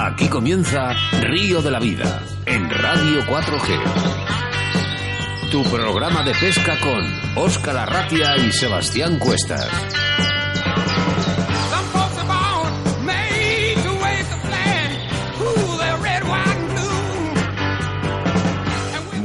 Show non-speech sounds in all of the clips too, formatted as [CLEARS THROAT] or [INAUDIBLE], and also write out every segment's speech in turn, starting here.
Aquí comienza Río de la Vida en Radio 4G. Tu programa de pesca con Óscar Arratia y Sebastián Cuestas.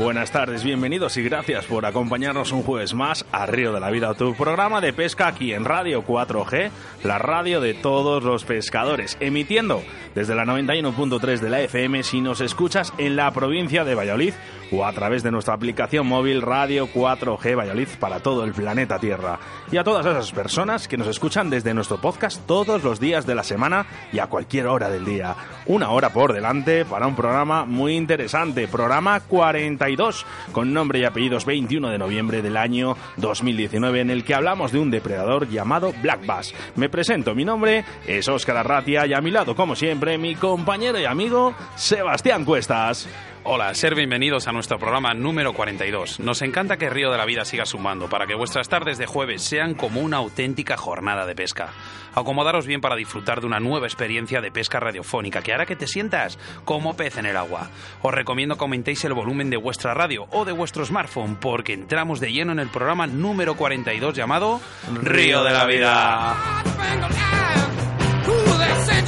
Buenas tardes, bienvenidos y gracias por acompañarnos un jueves más a Río de la Vida, tu programa de pesca aquí en Radio 4G, la radio de todos los pescadores, emitiendo desde la 91.3 de la FM si nos escuchas en la provincia de Valladolid o a través de nuestra aplicación móvil Radio 4G Valladolid para todo el planeta Tierra. Y a todas esas personas que nos escuchan desde nuestro podcast todos los días de la semana y a cualquier hora del día. Una hora por delante para un programa muy interesante, programa 42, con nombre y apellidos 21 de noviembre del año 2019, en el que hablamos de un depredador llamado Black Bass. Me presento, mi nombre es Óscar Arratia y a mi lado, como siempre, mi compañero y amigo Sebastián Cuestas. Hola, ser bienvenidos a nuestro programa número 42. Nos encanta que Río de la Vida siga sumando para que vuestras tardes de jueves sean como una auténtica jornada de pesca. Acomodaros bien para disfrutar de una nueva experiencia de pesca radiofónica que hará que te sientas como pez en el agua. Os recomiendo que aumentéis el volumen de vuestra radio o de vuestro smartphone porque entramos de lleno en el programa número 42 llamado Río de la Vida.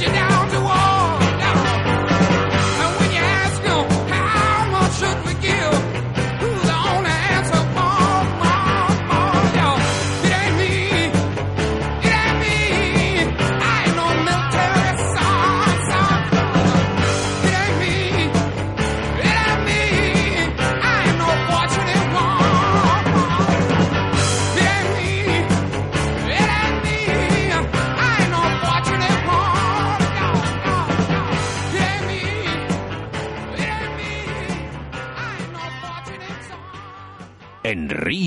You down to war.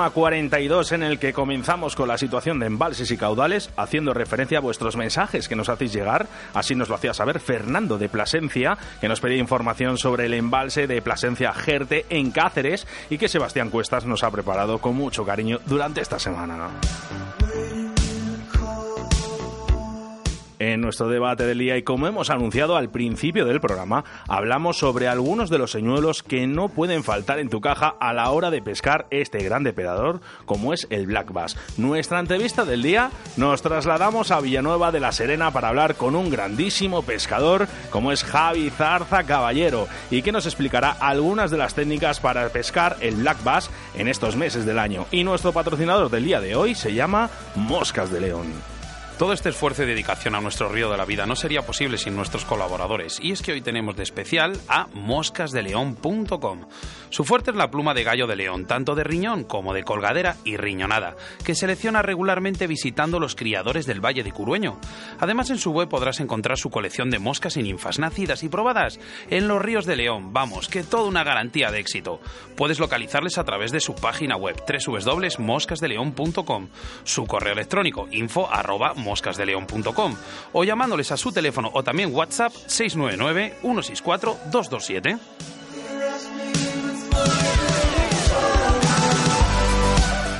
programa 42 en el que comenzamos con la situación de embalses y caudales, haciendo referencia a vuestros mensajes que nos hacéis llegar. Así nos lo hacía saber Fernando de Plasencia, que nos pedía información sobre el embalse de Plasencia Gerte en Cáceres y que Sebastián Cuestas nos ha preparado con mucho cariño durante esta semana. En nuestro debate del día y como hemos anunciado al principio del programa, hablamos sobre algunos de los señuelos que no pueden faltar en tu caja a la hora de pescar este gran depredador como es el black bass. Nuestra entrevista del día nos trasladamos a Villanueva de la Serena para hablar con un grandísimo pescador como es Javi Zarza Caballero y que nos explicará algunas de las técnicas para pescar el black bass en estos meses del año. Y nuestro patrocinador del día de hoy se llama Moscas de León. Todo este esfuerzo y dedicación a nuestro río de la vida no sería posible sin nuestros colaboradores. Y es que hoy tenemos de especial a moscasdeleón.com. Su fuerte es la pluma de gallo de león, tanto de riñón como de colgadera y riñonada, que selecciona regularmente visitando los criadores del Valle de Curueño. Además, en su web podrás encontrar su colección de moscas y ninfas nacidas y probadas en los ríos de León. Vamos, que toda una garantía de éxito. Puedes localizarles a través de su página web www.moscasdeleón.com, su correo electrónico info moscasdeleón.com o llamándoles a su teléfono o también WhatsApp 699 164 227.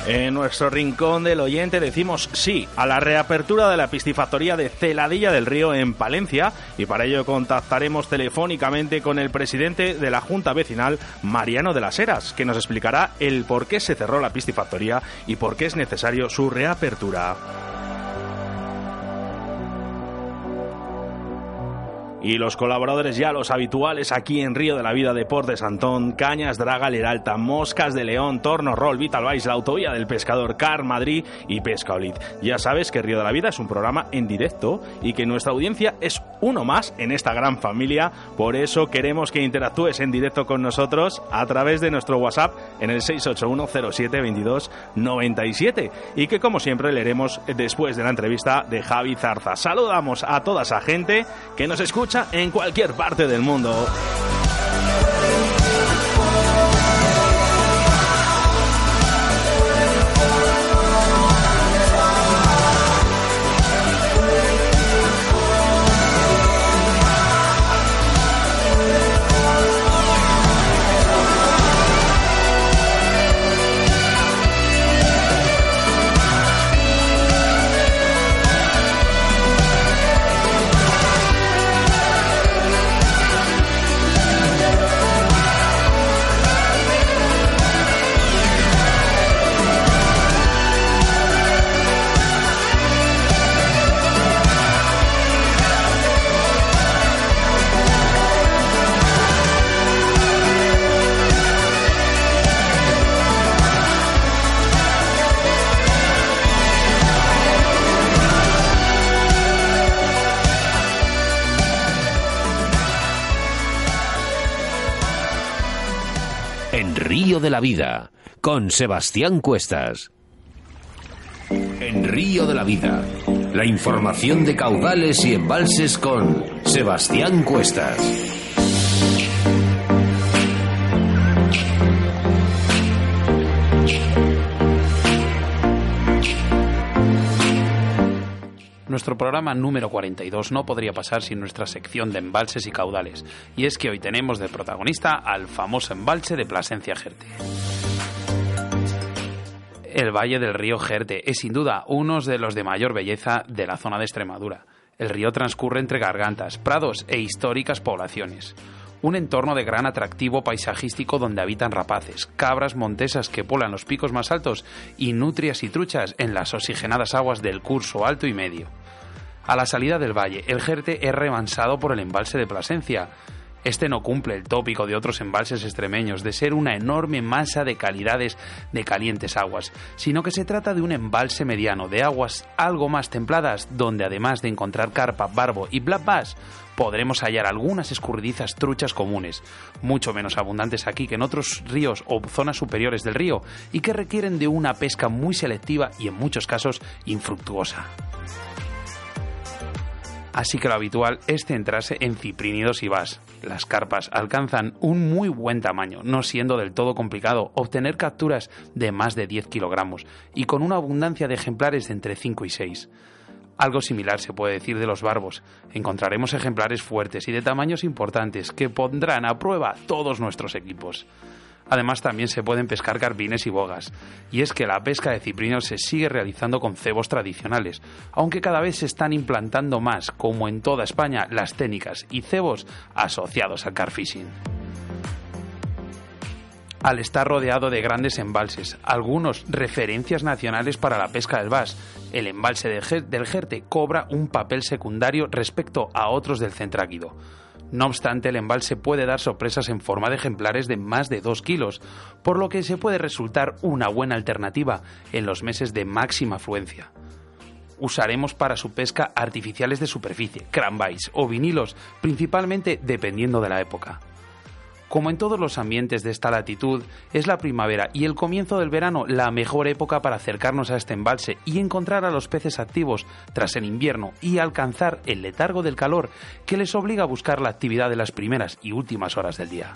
En nuestro rincón del oyente decimos sí a la reapertura de la piscifactoría de Celadilla del Río en Palencia y para ello contactaremos telefónicamente con el presidente de la Junta Vecinal, Mariano de las Heras, que nos explicará el por qué se cerró la piscifactoría y por qué es necesario su reapertura. Y los colaboradores ya los habituales aquí en Río de la Vida Deportes Antón, Cañas, Draga, Leralta, Moscas de León, Torno, Roll, Vital Vice, la Autovía del Pescador, Car, Madrid y Pescaolid. Ya sabes que Río de la Vida es un programa en directo y que nuestra audiencia es uno más en esta gran familia. Por eso queremos que interactúes en directo con nosotros a través de nuestro WhatsApp en el 681072297 y que como siempre leeremos después de la entrevista de Javi Zarza. Saludamos a toda esa gente que nos escucha en cualquier parte del mundo. De la Vida, con Sebastián Cuestas. En Río de la Vida, la información de caudales y embalses con Sebastián Cuestas. Nuestro programa número 42 no podría pasar sin nuestra sección de embalses y caudales, y es que hoy tenemos de protagonista al famoso embalse de Plasencia Jerte. El valle del río Jerte es sin duda uno de los de mayor belleza de la zona de Extremadura. El río transcurre entre gargantas, prados e históricas poblaciones. Un entorno de gran atractivo paisajístico donde habitan rapaces, cabras montesas que polan los picos más altos y nutrias y truchas en las oxigenadas aguas del curso alto y medio. A la salida del valle, el Jerte es rebansado por el embalse de Plasencia. Este no cumple el tópico de otros embalses extremeños de ser una enorme masa de calidades de calientes aguas, sino que se trata de un embalse mediano de aguas algo más templadas, donde además de encontrar carpa, barbo y black bass, podremos hallar algunas escurridizas truchas comunes, mucho menos abundantes aquí que en otros ríos o zonas superiores del río, y que requieren de una pesca muy selectiva y en muchos casos infructuosa así que lo habitual es centrarse en ciprínidos y vas. Las carpas alcanzan un muy buen tamaño, no siendo del todo complicado obtener capturas de más de 10 kilogramos y con una abundancia de ejemplares de entre 5 y 6. Algo similar se puede decir de los barbos. Encontraremos ejemplares fuertes y de tamaños importantes que pondrán a prueba todos nuestros equipos. Además, también se pueden pescar garbines y bogas. Y es que la pesca de ciprinos se sigue realizando con cebos tradicionales, aunque cada vez se están implantando más, como en toda España, las técnicas y cebos asociados al carfishing al estar rodeado de grandes embalses, algunos referencias nacionales para la pesca del bass. El embalse del Jerte cobra un papel secundario respecto a otros del Centráquido. No obstante, el embalse puede dar sorpresas en forma de ejemplares de más de 2 kilos, por lo que se puede resultar una buena alternativa en los meses de máxima afluencia. Usaremos para su pesca artificiales de superficie, cranbais o vinilos, principalmente dependiendo de la época. Como en todos los ambientes de esta latitud, es la primavera y el comienzo del verano la mejor época para acercarnos a este embalse y encontrar a los peces activos tras el invierno y alcanzar el letargo del calor que les obliga a buscar la actividad de las primeras y últimas horas del día.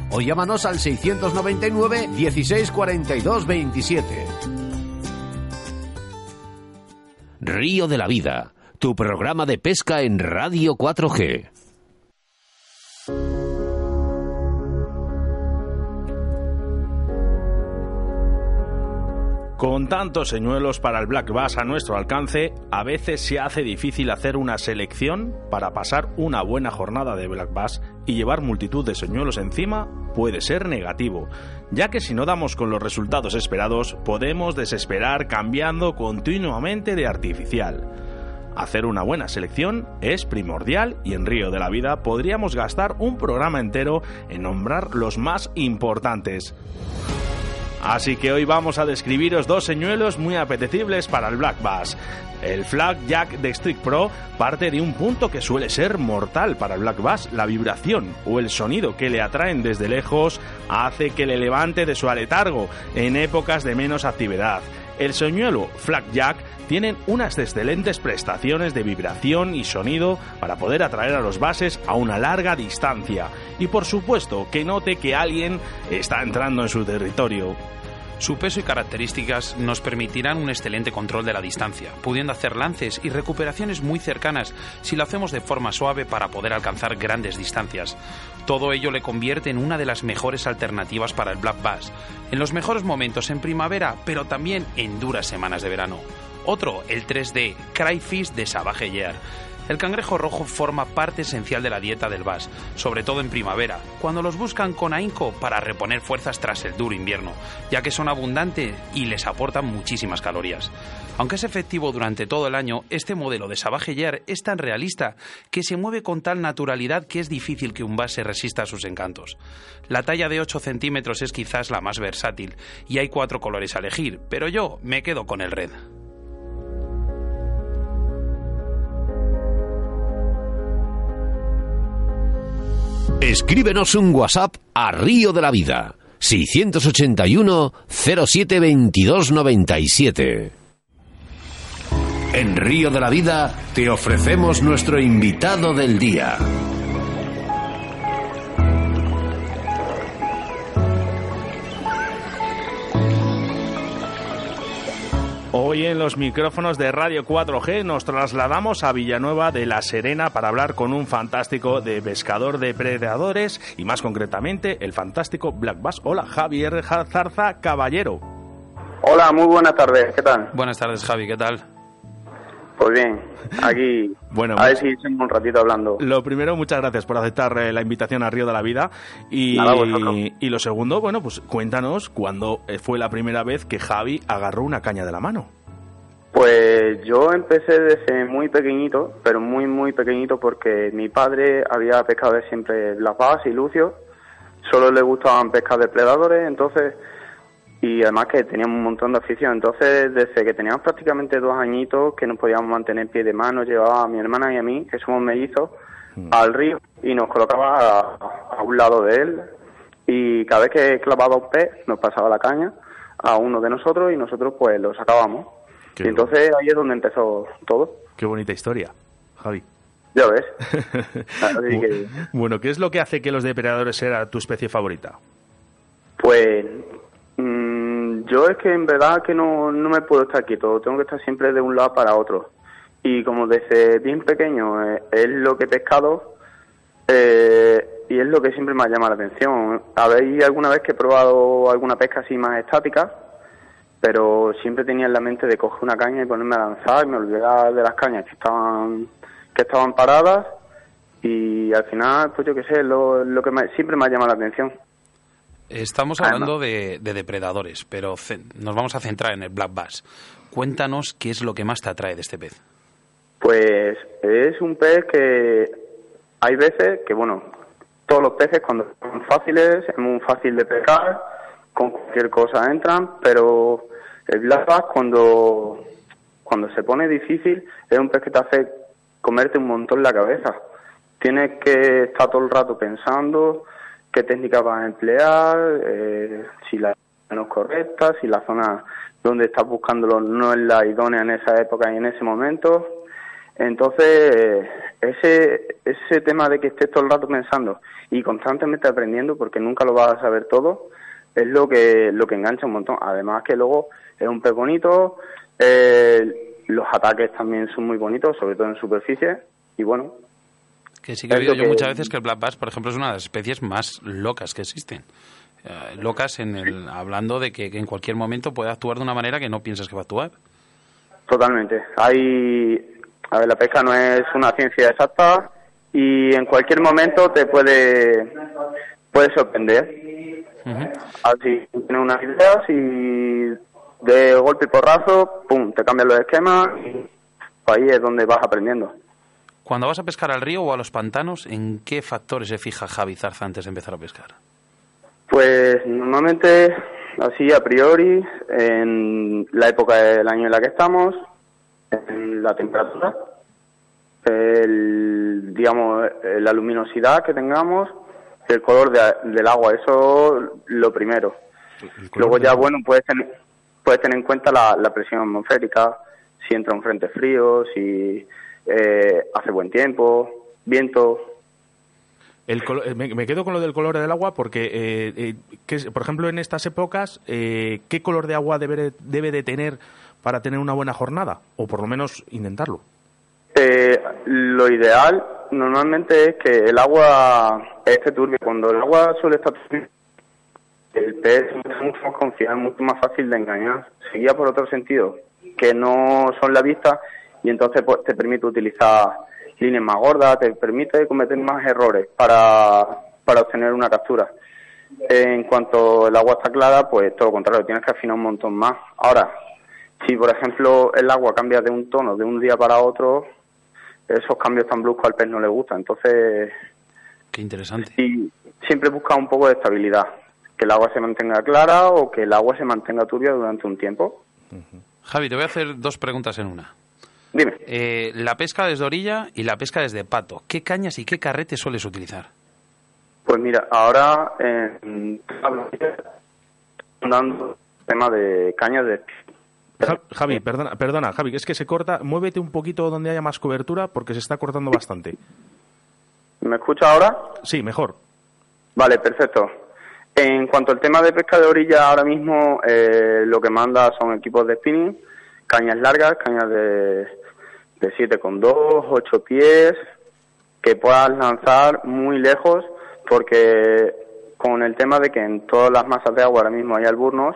o llámanos al 699 16 42 27. Río de la Vida, tu programa de pesca en Radio 4G. Con tantos señuelos para el Black Bass a nuestro alcance, a veces se hace difícil hacer una selección para pasar una buena jornada de Black Bass y llevar multitud de señuelos encima puede ser negativo, ya que si no damos con los resultados esperados podemos desesperar cambiando continuamente de artificial. Hacer una buena selección es primordial y en Río de la Vida podríamos gastar un programa entero en nombrar los más importantes. Así que hoy vamos a describiros dos señuelos muy apetecibles para el Black Bass. El Flag Jack de Strict Pro parte de un punto que suele ser mortal para el Black Bass, la vibración o el sonido que le atraen desde lejos hace que le levante de su aletargo en épocas de menos actividad. El señuelo Flag Jack tienen unas excelentes prestaciones de vibración y sonido para poder atraer a los bases a una larga distancia y por supuesto que note que alguien está entrando en su territorio. Su peso y características nos permitirán un excelente control de la distancia, pudiendo hacer lances y recuperaciones muy cercanas si lo hacemos de forma suave para poder alcanzar grandes distancias. Todo ello le convierte en una de las mejores alternativas para el Black Bass, en los mejores momentos en primavera, pero también en duras semanas de verano. Otro, el 3D, Cryfish de Savage Year. El cangrejo rojo forma parte esencial de la dieta del bass, sobre todo en primavera, cuando los buscan con ahínco para reponer fuerzas tras el duro invierno, ya que son abundantes y les aportan muchísimas calorías. Aunque es efectivo durante todo el año, este modelo de Savage es tan realista que se mueve con tal naturalidad que es difícil que un bass se resista a sus encantos. La talla de 8 centímetros es quizás la más versátil y hay cuatro colores a elegir, pero yo me quedo con el red. Escríbenos un WhatsApp a Río de la Vida 681 07 22 97. En Río de la Vida te ofrecemos nuestro invitado del día. Hoy en los micrófonos de Radio 4G nos trasladamos a Villanueva de la Serena para hablar con un fantástico de pescador de predadores y más concretamente el fantástico Black Bass. Hola Javier Zarza Caballero. Hola, muy buenas tardes, ¿qué tal? Buenas tardes, Javi, ¿qué tal? Pues bien, aquí [LAUGHS] Bueno, a ver si un ratito hablando. Lo primero, muchas gracias por aceptar eh, la invitación a Río de la Vida. Y, Nada, vosotros. y lo segundo, bueno, pues cuéntanos cuándo eh, fue la primera vez que Javi agarró una caña de la mano. Pues yo empecé desde muy pequeñito, pero muy muy pequeñito porque mi padre había pescado siempre Black Bass y Lucio, solo le gustaban pescar depredadores, entonces y además que teníamos un montón de afición, entonces desde que teníamos prácticamente dos añitos que nos podíamos mantener en pie de mano, llevaba a mi hermana y a mí, que somos mellizos, al río y nos colocaba a, a un lado de él y cada vez que clavaba un pez nos pasaba la caña a uno de nosotros y nosotros pues lo sacábamos. Qué y entonces ahí es donde empezó todo, Qué bonita historia, Javi. ya ves. [LAUGHS] Así que, Bueno, ¿qué es lo que hace que los depredadores sea tu especie favorita? pues mm, yo es que en verdad que no, no me puedo estar quieto, tengo que estar siempre de un lado para otro. Y como desde bien pequeño eh, es lo que he pescado eh, y es lo que siempre me ha llamado la atención. Habéis alguna vez que he probado alguna pesca así más estática, pero siempre tenía en la mente de coger una caña y ponerme a lanzar, me olvidaba de las cañas que estaban que estaban paradas y al final, pues yo qué sé, lo, lo que me- siempre me ha llamado la atención. Estamos Ah, hablando de, de depredadores, pero nos vamos a centrar en el Black Bass. Cuéntanos qué es lo que más te atrae de este pez. Pues es un pez que hay veces que, bueno, todos los peces cuando son fáciles, es muy fácil de pescar, con cualquier cosa entran, pero el black bass cuando, cuando se pone difícil es un pez que te hace comerte un montón la cabeza. Tienes que estar todo el rato pensando qué técnica vas a emplear, eh, si la no es correcta, si la zona donde estás buscándolo no es la idónea en esa época y en ese momento. Entonces, eh, ese, ese tema de que estés todo el rato pensando y constantemente aprendiendo, porque nunca lo vas a saber todo, es lo que, lo que engancha un montón. Además que luego es un pez bonito, eh, los ataques también son muy bonitos, sobre todo en superficie, y bueno, Que sí que he oído yo que- muchas veces que el black bass, por ejemplo, es una de las especies más locas que existen. Eh, locas en el hablando de que, que en cualquier momento puede actuar de una manera que no piensas que va a actuar. Totalmente. Hay, a ver, la pesca no es una ciencia exacta y en cualquier momento te puede, puede sorprender. Así tienes unas ideas y de golpe y porrazo, pum, te cambian los esquemas y ahí es donde vas aprendiendo. Cuando vas a pescar al río o a los pantanos, ¿en qué factores se fija Javi Zarza antes de empezar a pescar? Pues normalmente, así a priori, en la época del año en la que estamos, en la temperatura, el, digamos, eh, la luminosidad que tengamos, el color de- del agua, eso lo primero. Luego ya, bueno, puedes tener, puedes tener en cuenta la, la presión atmosférica, si entra un frente frío, si eh, hace buen tiempo, viento, El eh, me, me quedo con lo del color del agua porque, eh, eh, ¿qué es- por ejemplo, en estas épocas, eh, ¿qué color de agua debe, debe de tener para tener una buena jornada? O por lo menos intentarlo. Eh, lo ideal normalmente es que el agua esté turbia. Cuando el agua suele estar turbia, el pez es mucho más confiado, es mucho más fácil de engañar. Se guía por otro sentido, que no son la vista, y entonces pues, te permite utilizar líneas más gordas, te permite cometer más errores para, para obtener una captura. En cuanto el agua está clara, pues todo lo contrario, tienes que afinar un montón más. Ahora, si por ejemplo el agua cambia de un tono de un día para otro, esos cambios tan bruscos al pez no le gustan. Entonces, Qué interesante. sí, siempre busca un poco de estabilidad. Que el agua se mantenga clara o que el agua se mantenga turbia durante un tiempo. Javi, te voy a hacer dos preguntas en una. Dime. Eh, la pesca desde orilla y la pesca desde pato. ¿Qué cañas y qué carrete sueles utilizar? Pues mira, ahora en dando tema de cañas de Ja- Javi, perdona, perdona, Javi, es que se corta. Muévete un poquito donde haya más cobertura porque se está cortando bastante. ¿Me escucha ahora? Sí, mejor. Vale, perfecto. En cuanto al tema de pesca de orilla, ahora mismo eh, lo que manda son equipos de spinning, cañas largas, cañas de, de 7,2, 8 pies, que puedas lanzar muy lejos, porque con el tema de que en todas las masas de agua ahora mismo hay alburnos,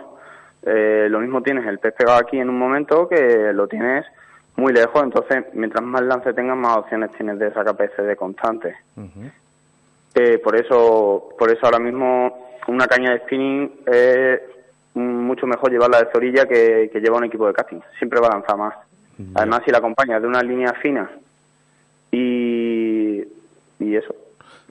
eh, lo mismo tienes el pez pegado aquí en un momento que lo tienes muy lejos, entonces mientras más lance tengas, más opciones tienes de sacar peces de constante. Eh, por eso por eso ahora mismo una caña de spinning es mucho mejor llevarla de orilla que, que llevar un equipo de casting. Siempre va a lanzar más. Además, si la acompañas de una línea fina y, y eso,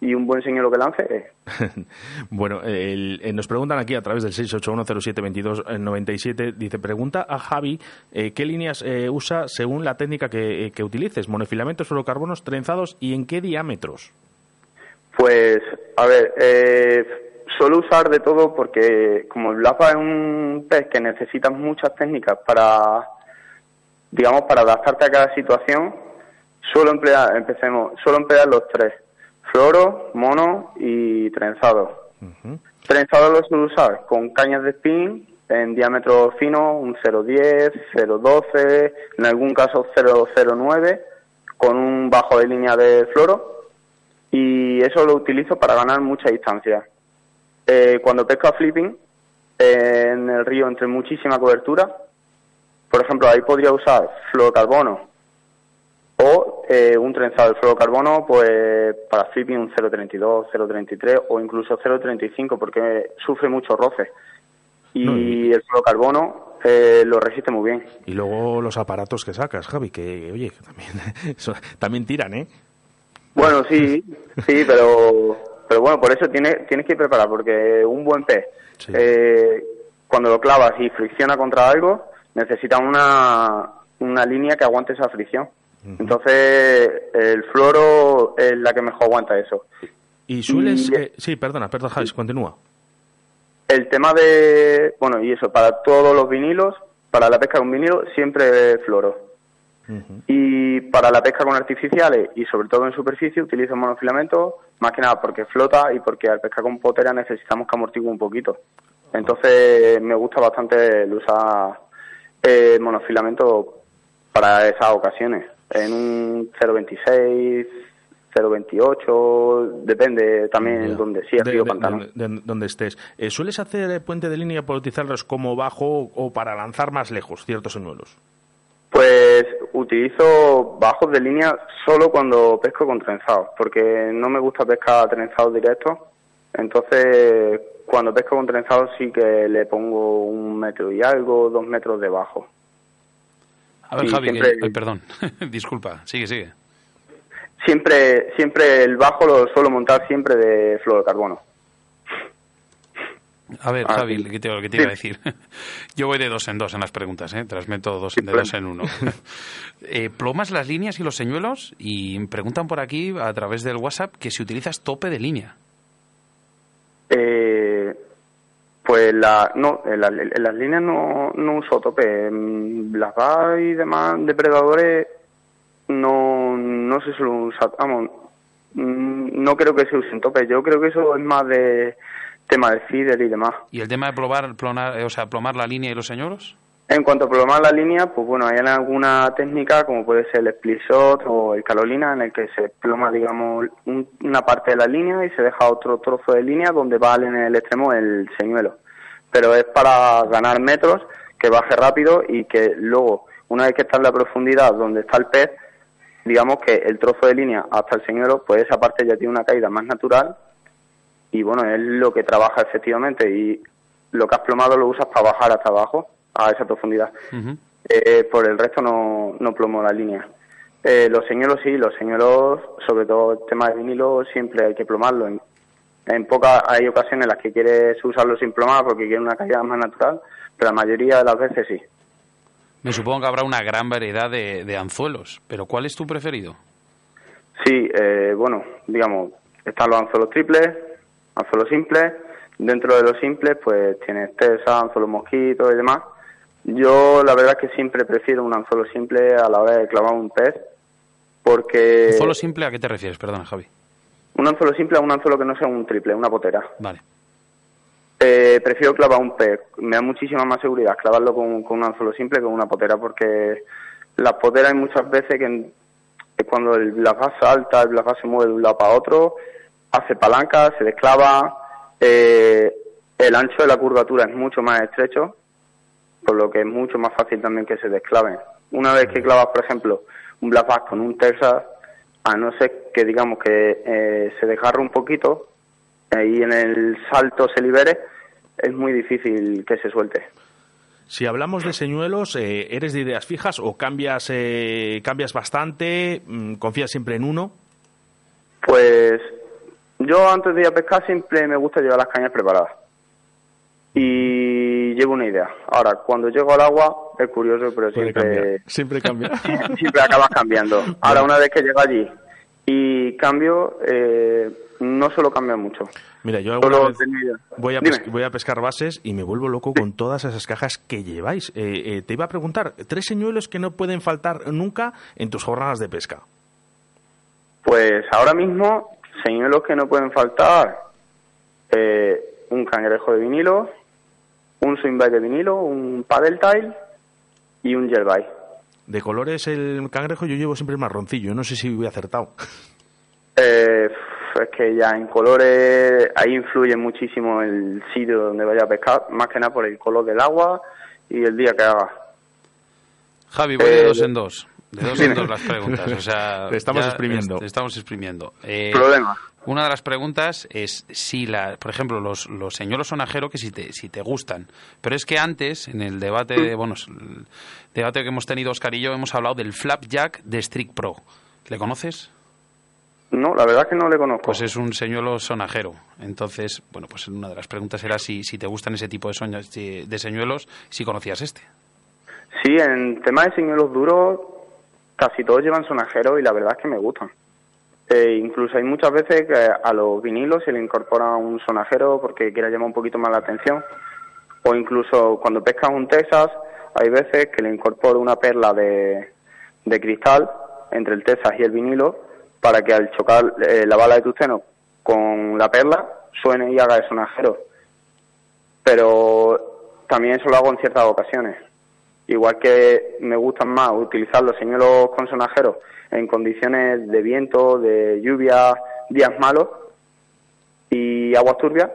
y un buen señuelo que lance, eh, [LAUGHS] Bueno, el- eh, nos preguntan aquí a través del 681072297, dice, pregunta a Javi eh, qué líneas eh, usa según la técnica que, que utilices, monofilamentos, fluorocarbonos, trenzados y en qué diámetros. Pues, a ver, eh, suelo usar de todo porque como el blapa es un pez que necesita muchas técnicas para, digamos, para adaptarte a cada situación, suelo emplear, empecemos, suelo emplear los tres, floro, mono y trenzado. Trenzado lo suelo usar con cañas de spin en diámetro fino, un 0.10, 0.12, en algún caso 0.09, con un bajo de línea de floro y eso lo utilizo para ganar mucha distancia. Eh, cuando pesco a flipping eh, en el río entre muchísima cobertura, por ejemplo, ahí podría usar fluorocarbono o eh, un trenzado de fluorocarbono pues para flipping un 0.32, 0.33 o incluso 0.35 porque sufre mucho roce y No, y- el fluorocarbono eh, lo resiste muy bien. Y luego los aparatos que sacas, Javi, que oye, que también, [LAUGHS] eso- también tiran, ¿eh? Bueno, sí, [LAUGHS] sí, pero pero bueno, por eso tienes, tienes que ir preparado, porque un buen pez, Sí. eh, cuando lo clavas y fricciona contra algo, necesita una, una línea que aguante esa fricción. Entonces, el floro es la que mejor aguanta eso. Y sueles... Y- eh, sí, perdona, perdona, Javis, continúa. El tema de, bueno, y eso, para todos los vinilos, para la pesca con vinilo, siempre floro. Y para la pesca con artificiales y sobre todo en superficie utilizo monofilamento más que nada porque flota y porque al pescar con potera necesitamos que amortigue un poquito. Entonces me gusta bastante el usar eh, monofilamento para esas ocasiones. En un 0.26, 0.28, depende también donde río pantano. de- de- donde estés. Eh, ¿Sueles hacer eh, puente de línea para utilizarlos como bajo o para lanzar más lejos ciertos señuelos? Pues utilizo bajos de línea solo cuando pesco con trenzados, porque no me gusta pescar trenzados directos. Entonces, cuando pesco con trenzados sí que le pongo un metro y algo, dos metros de bajo. A ver, Sí, Javi, que- siempre- ay, perdón. [LAUGHS] Disculpa, sigue, sigue. Siempre, siempre el bajo lo suelo montar siempre de fluorocarbono. A ver, Ah, Javi, sí. ¿qué te, qué te iba a Sí. decir? [LAUGHS] Yo voy de dos en dos en las preguntas, ¿eh? Transmeto dos, Sin de dos en uno. [LAUGHS] Eh, ¿Plomas las líneas y los señuelos? Y preguntan por aquí, a través del WhatsApp, que si utilizas tope de línea. Eh, pues la, no, las líneas no, no uso tope. Mm, Las VAR y demás depredadores no, no se suelen usar. Vamos, mm, no creo que se usen tope. Yo creo que eso es más de tema del feeder y demás. ¿Y el tema de plomar, plonar, eh, o sea, plomar la línea y los señuelos? En cuanto a plomar la línea, pues bueno, hay alguna técnica como puede ser el split shot o el Carolina en el que se ploma, digamos, un- una parte de la línea y se deja otro trozo de línea donde va en el extremo el señuelo. Pero es para ganar metros, que baje rápido y que luego, una vez que está en la profundidad donde está el pez, digamos que el trozo de línea hasta el señuelo, pues esa parte ya tiene una caída más natural y bueno, es lo que trabaja efectivamente y lo que has plomado lo usas para bajar hasta abajo a esa profundidad. Eh, por el resto no, no plomo la línea. Eh, los señuelos sí, los señuelos, sobre todo el tema de vinilo, siempre hay que plomarlo. En, en pocas hay ocasiones en las que quieres usarlo sin plomar porque quieres una caída más natural, pero la mayoría de las veces sí. Me supongo que habrá una gran variedad de, de anzuelos, pero ¿cuál es tu preferido? Sí, eh, bueno, digamos, están los anzuelos triples, anzuelos simples. Dentro de los simples, pues tienes tesa, anzuelos mosquitos y demás. Yo la verdad es que siempre prefiero un anzuelo simple a la hora de clavar un pez, porque ¿Anzuelo simple a qué te refieres? Perdona, Javi. un anzuelo simple a un anzuelo que no sea un triple, una potera. Vale. Eh, prefiero clavar un pez. Me da muchísima más seguridad clavarlo con, con un anzuelo simple que con una potera, porque las poteras hay muchas veces que que cuando el, la faz salta, el faz se mueve de un lado para otro, hace palanca, se desclava, eh, el ancho de la curvatura es mucho más estrecho, por lo que es mucho más fácil también que se desclaven. Una vez que clavas, por ejemplo, un black bass con un Texas, a no ser que digamos que eh, se desgarre un poquito eh, y en el salto se libere, es muy difícil que se suelte. Si hablamos de señuelos, eh, ¿eres de ideas fijas o cambias, eh, cambias bastante? Mm, ¿Confías siempre en uno? Pues yo antes de ir a pescar siempre me gusta llevar las cañas preparadas. Y llevo una idea. Ahora, cuando llego al agua, es curioso, pero Puede siempre, cambiar. Siempre cambia. [LAUGHS] siempre acabas cambiando. Ahora, una vez que llego allí y cambio, eh, no suelo cambiar mucho. Mira, yo alguna Solo vez voy a, voy a pescar bases y me vuelvo loco con todas esas cajas que lleváis. Eh, eh, te iba a preguntar, tres señuelos que no pueden faltar nunca en tus jornadas de pesca. Pues ahora mismo, señuelos que no pueden faltar, eh, un cangrejo de vinilo, un swingbait de vinilo, un paddle tail y un gel De colores el cangrejo yo llevo siempre el marroncillo, no sé si voy acertado. Eh, es que ya en colores ahí influye muchísimo el sitio donde vaya a pescar, más que nada por el color del agua y el día que haga. Javi, voy de Eh, dos en dos. De dos en [LAUGHS] dos las preguntas. O sea, Te estamos exprimiendo. est- estamos exprimiendo. Eh, Problema. Una de las preguntas es si, la, por ejemplo, los, los señuelos sonajeros que si te, si te gustan. Pero es que antes, en el debate, de, bueno, el debate que hemos tenido Oscar y yo, hemos hablado del Flapjack de Strict Pro. ¿Le conoces? No, la verdad es que no le conozco. Pues es un señuelo sonajero. Entonces, bueno, pues una de las preguntas era si, si te gustan ese tipo de, de señuelos, si conocías este. Sí, en tema de señuelos duros, casi todos llevan sonajeros y la verdad es que me gustan. Eh, incluso hay muchas veces que a los vinilos se le incorpora un sonajero porque quiera llamar un poquito más la atención. O incluso cuando pescas un Texas, hay veces que le incorporo una perla de, de cristal entre el Texas y el vinilo para que al chocar eh, la bala de tuceno con la perla suene y haga el sonajero. Pero también eso lo hago en ciertas ocasiones. Igual que me gustan más utilizar los señuelos con sonajeros en condiciones de viento, de lluvia, días malos y aguas turbias,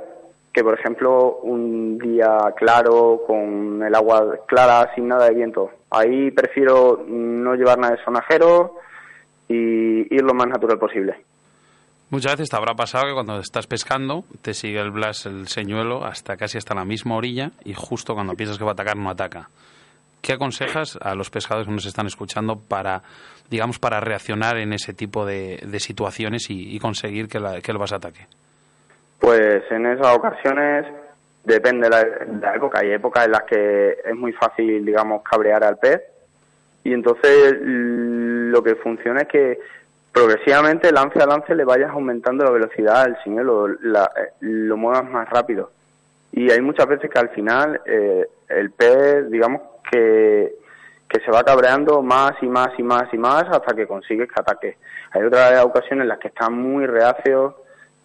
que por ejemplo un día claro con el agua clara sin nada de viento. Ahí prefiero no llevar nada de sonajero y ir lo más natural posible. Muchas veces te habrá pasado que cuando estás pescando te sigue el blas, el señuelo, hasta casi hasta la misma orilla y justo cuando piensas que va a atacar no ataca. ¿Qué aconsejas a los pescadores que nos están escuchando para, digamos, para reaccionar en ese tipo de, situaciones y, conseguir que, la- que el vas ataque? Pues en esas ocasiones depende de la, época. Hay épocas en las que es muy fácil, digamos, cabrear al pez y entonces lo que funciona es que progresivamente, lance a lance, le vayas aumentando la velocidad del señuelo, la- eh, lo muevas más rápido. Y hay muchas veces que al final eh, el pez, digamos, que, que se va cabreando más y más y más y más hasta que consigues que ataque. Hay otras ocasiones en las que están muy reacios,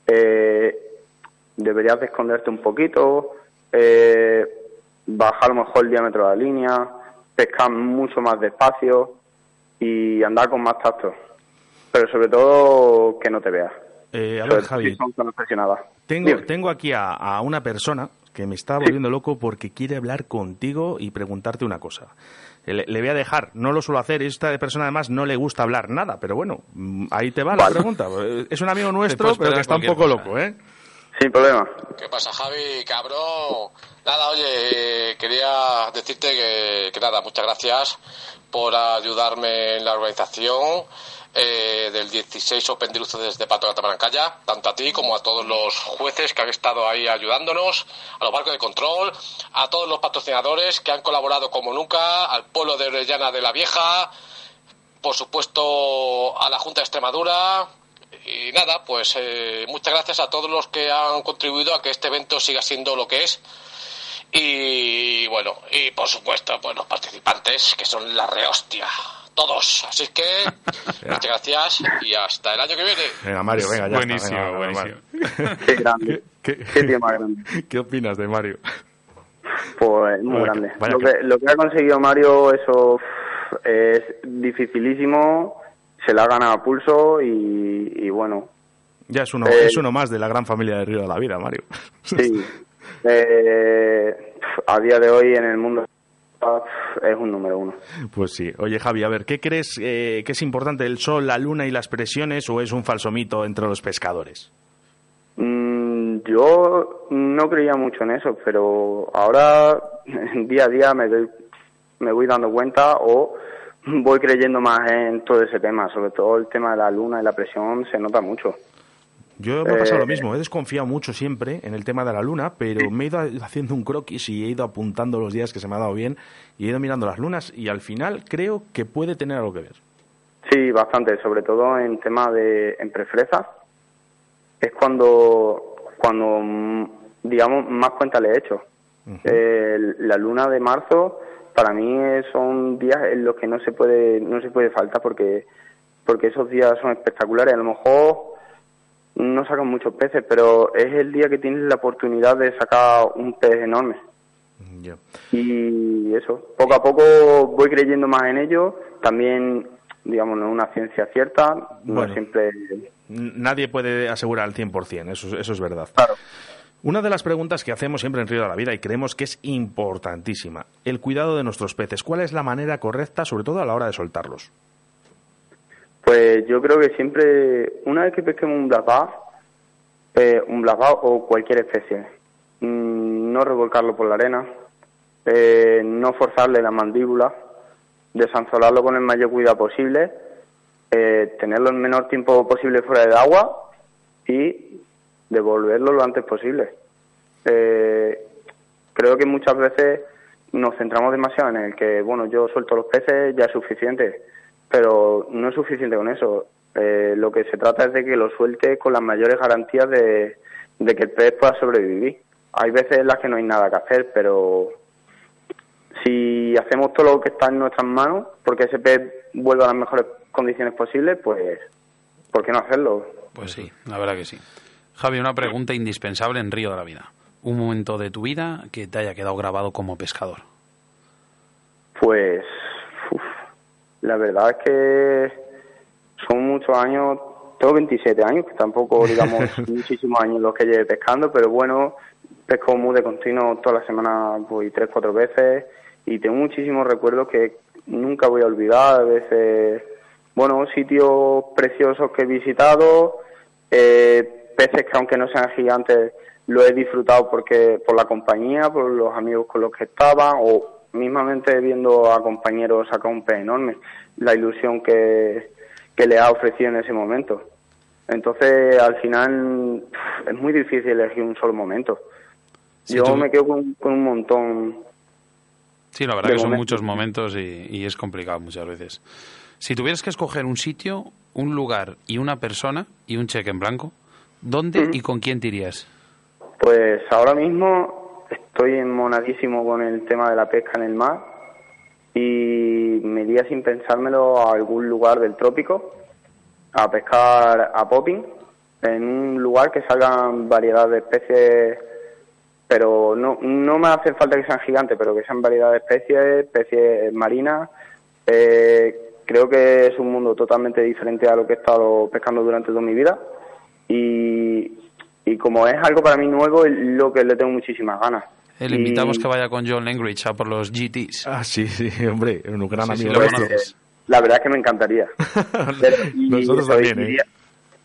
eh, deberías de esconderte un poquito, eh, bajar a lo mejor el diámetro de la línea, pescar mucho más despacio y andar con más tacto. Pero sobre todo que no te veas. Eh, a ver, Javi, tengo, tengo aquí a, a una persona que me está volviendo loco porque quiere hablar contigo y preguntarte una cosa. Le, le voy a dejar, no lo suelo hacer, esta persona además no le gusta hablar nada, pero bueno, mm, ahí te va la Vale. pregunta. Es un amigo nuestro, pero que está un poco cosa. loco, ¿eh? Sin problema. ¿Qué pasa, Javi? Cabrón. Nada, oye, eh, quería decirte que, que nada, muchas gracias por ayudarme en la organización eh, del 16 Open de Luces de Pato tanto a ti como a todos los jueces que han estado ahí ayudándonos, a los barcos de control, a todos los patrocinadores que han colaborado como nunca, al pueblo de Orellana de la Vieja, por supuesto a la Junta de Extremadura, y nada, pues eh, muchas gracias a todos los que han contribuido a que este evento siga siendo lo que es. Y bueno, y por supuesto, pues los participantes, que son la rehostia. Todos. Así que, [LAUGHS] muchas gracias y hasta el año que viene. Venga, Mario, venga, ya. Buenísimo, está, venga, buenísimo. Qué grande. [LAUGHS] ¿Qué, Qué tío más grande. [LAUGHS] ¿Qué opinas de Mario? Pues muy Vaya grande. Lo que- que, lo que ha conseguido Mario, eso es dificilísimo. Se la ha ganado a pulso y, y bueno, Ya es uno, Eh, es uno más de la gran familia de Río de la Vida, Mario. sí. Eh, a día de hoy en el mundo es un número uno. Pues sí. Oye, Javi, a ver, ¿qué crees eh, que es importante, el sol, la luna y las presiones o es un falso mito entre los pescadores? Mm, yo no creía mucho en eso, pero ahora [LAUGHS] día a día me doy, me voy dando cuenta o voy creyendo más en todo ese tema, sobre todo el tema de la luna y la presión se nota mucho. Yo me ha pasado Eh, lo mismo, he desconfiado mucho siempre en el tema de la luna, pero me he ido haciendo un croquis y he ido apuntando los días que se me ha dado bien y he ido mirando las lunas y al final creo que puede tener algo que ver. Sí, bastante, sobre todo en tema de en prefrezas. Es cuando, cuando mm, digamos, más cuenta le he hecho. Eh, la luna de marzo para mí son días en los que no se puede no se puede faltar porque porque esos días son espectaculares. A lo mejor no sacan muchos peces, pero es el día que tienes la oportunidad de sacar un pez enorme. Y eso, poco a poco voy creyendo más en ello. También, digamos, no es una ciencia cierta, no Bueno. siempre. Nadie puede asegurar al 100%, eso, eso es verdad. Claro. Una de las preguntas que hacemos siempre en Río de la Vida y creemos que es importantísima, el cuidado de nuestros peces. ¿Cuál es la manera correcta, sobre todo a la hora de soltarlos? Pues yo creo que siempre, una vez que pesquemos un blasbao, eh, un blasbao o cualquier especie, mm, no revolcarlo por la arena, eh, no forzarle la mandíbula, desanzolarlo con el mayor cuidado posible, eh, tenerlo el menor tiempo posible fuera del agua y devolverlo lo antes posible. Eh, creo que muchas veces nos centramos demasiado en el que, bueno, yo suelto los peces, ya es suficiente, pero no es suficiente con eso. Eh, lo que se trata es de que lo suelte con las mayores garantías de, de que el pez pueda sobrevivir. Hay veces en las que no hay nada que hacer, pero si hacemos todo lo que está en nuestras manos, porque ese pez vuelva a las mejores condiciones posibles, pues, ¿por qué no hacerlo? Pues sí, la verdad que sí. Javi, una pregunta indispensable en Río de la Vida. Un momento de tu vida que te haya quedado grabado como pescador. Pues, la verdad es que son muchos años, tengo 27 años, que tampoco, digamos, [LAUGHS] muchísimos años los que lleve pescando, pero bueno, pesco muy de continuo toda la semana, voy tres, cuatro veces, y tengo muchísimos recuerdos que nunca voy a olvidar, a veces, bueno, sitios preciosos que he visitado, eh, peces que aunque no sean gigantes, lo he disfrutado porque por la compañía, por los amigos con los que estaba, o mismamente viendo a compañeros sacar un pez enorme, la ilusión que, que le ha ofrecido en ese momento. Entonces, al final, es muy difícil elegir un solo momento. Sí, Yo tú- me quedo con, con un montón. Sí, la verdad que son muchos momentos y, y es complicado muchas veces. Si tuvieras que escoger un sitio, un lugar y una persona y un cheque en blanco, ¿dónde y con quién te irías? Pues ahora mismo estoy enmonadísimo con el tema de la pesca en el mar y me iría sin pensármelo a algún lugar del trópico a pescar a popping en un lugar que salgan variedad de especies pero no, no me hace falta que sean gigantes, pero que sean variedad de especies, especies marinas. Eh, creo que es un mundo totalmente diferente a lo que he estado pescando durante toda mi vida y, y como es algo para mí nuevo, es lo que le tengo muchísimas ganas. Eh, Le Y- invitamos que vaya con John Langridge a por los GTs. Ah, sí, sí, hombre, un gran Sí, sí, amigo conoces. La verdad es que me encantaría. [LAUGHS] Pero- y Nosotros también, ¿eh? iría,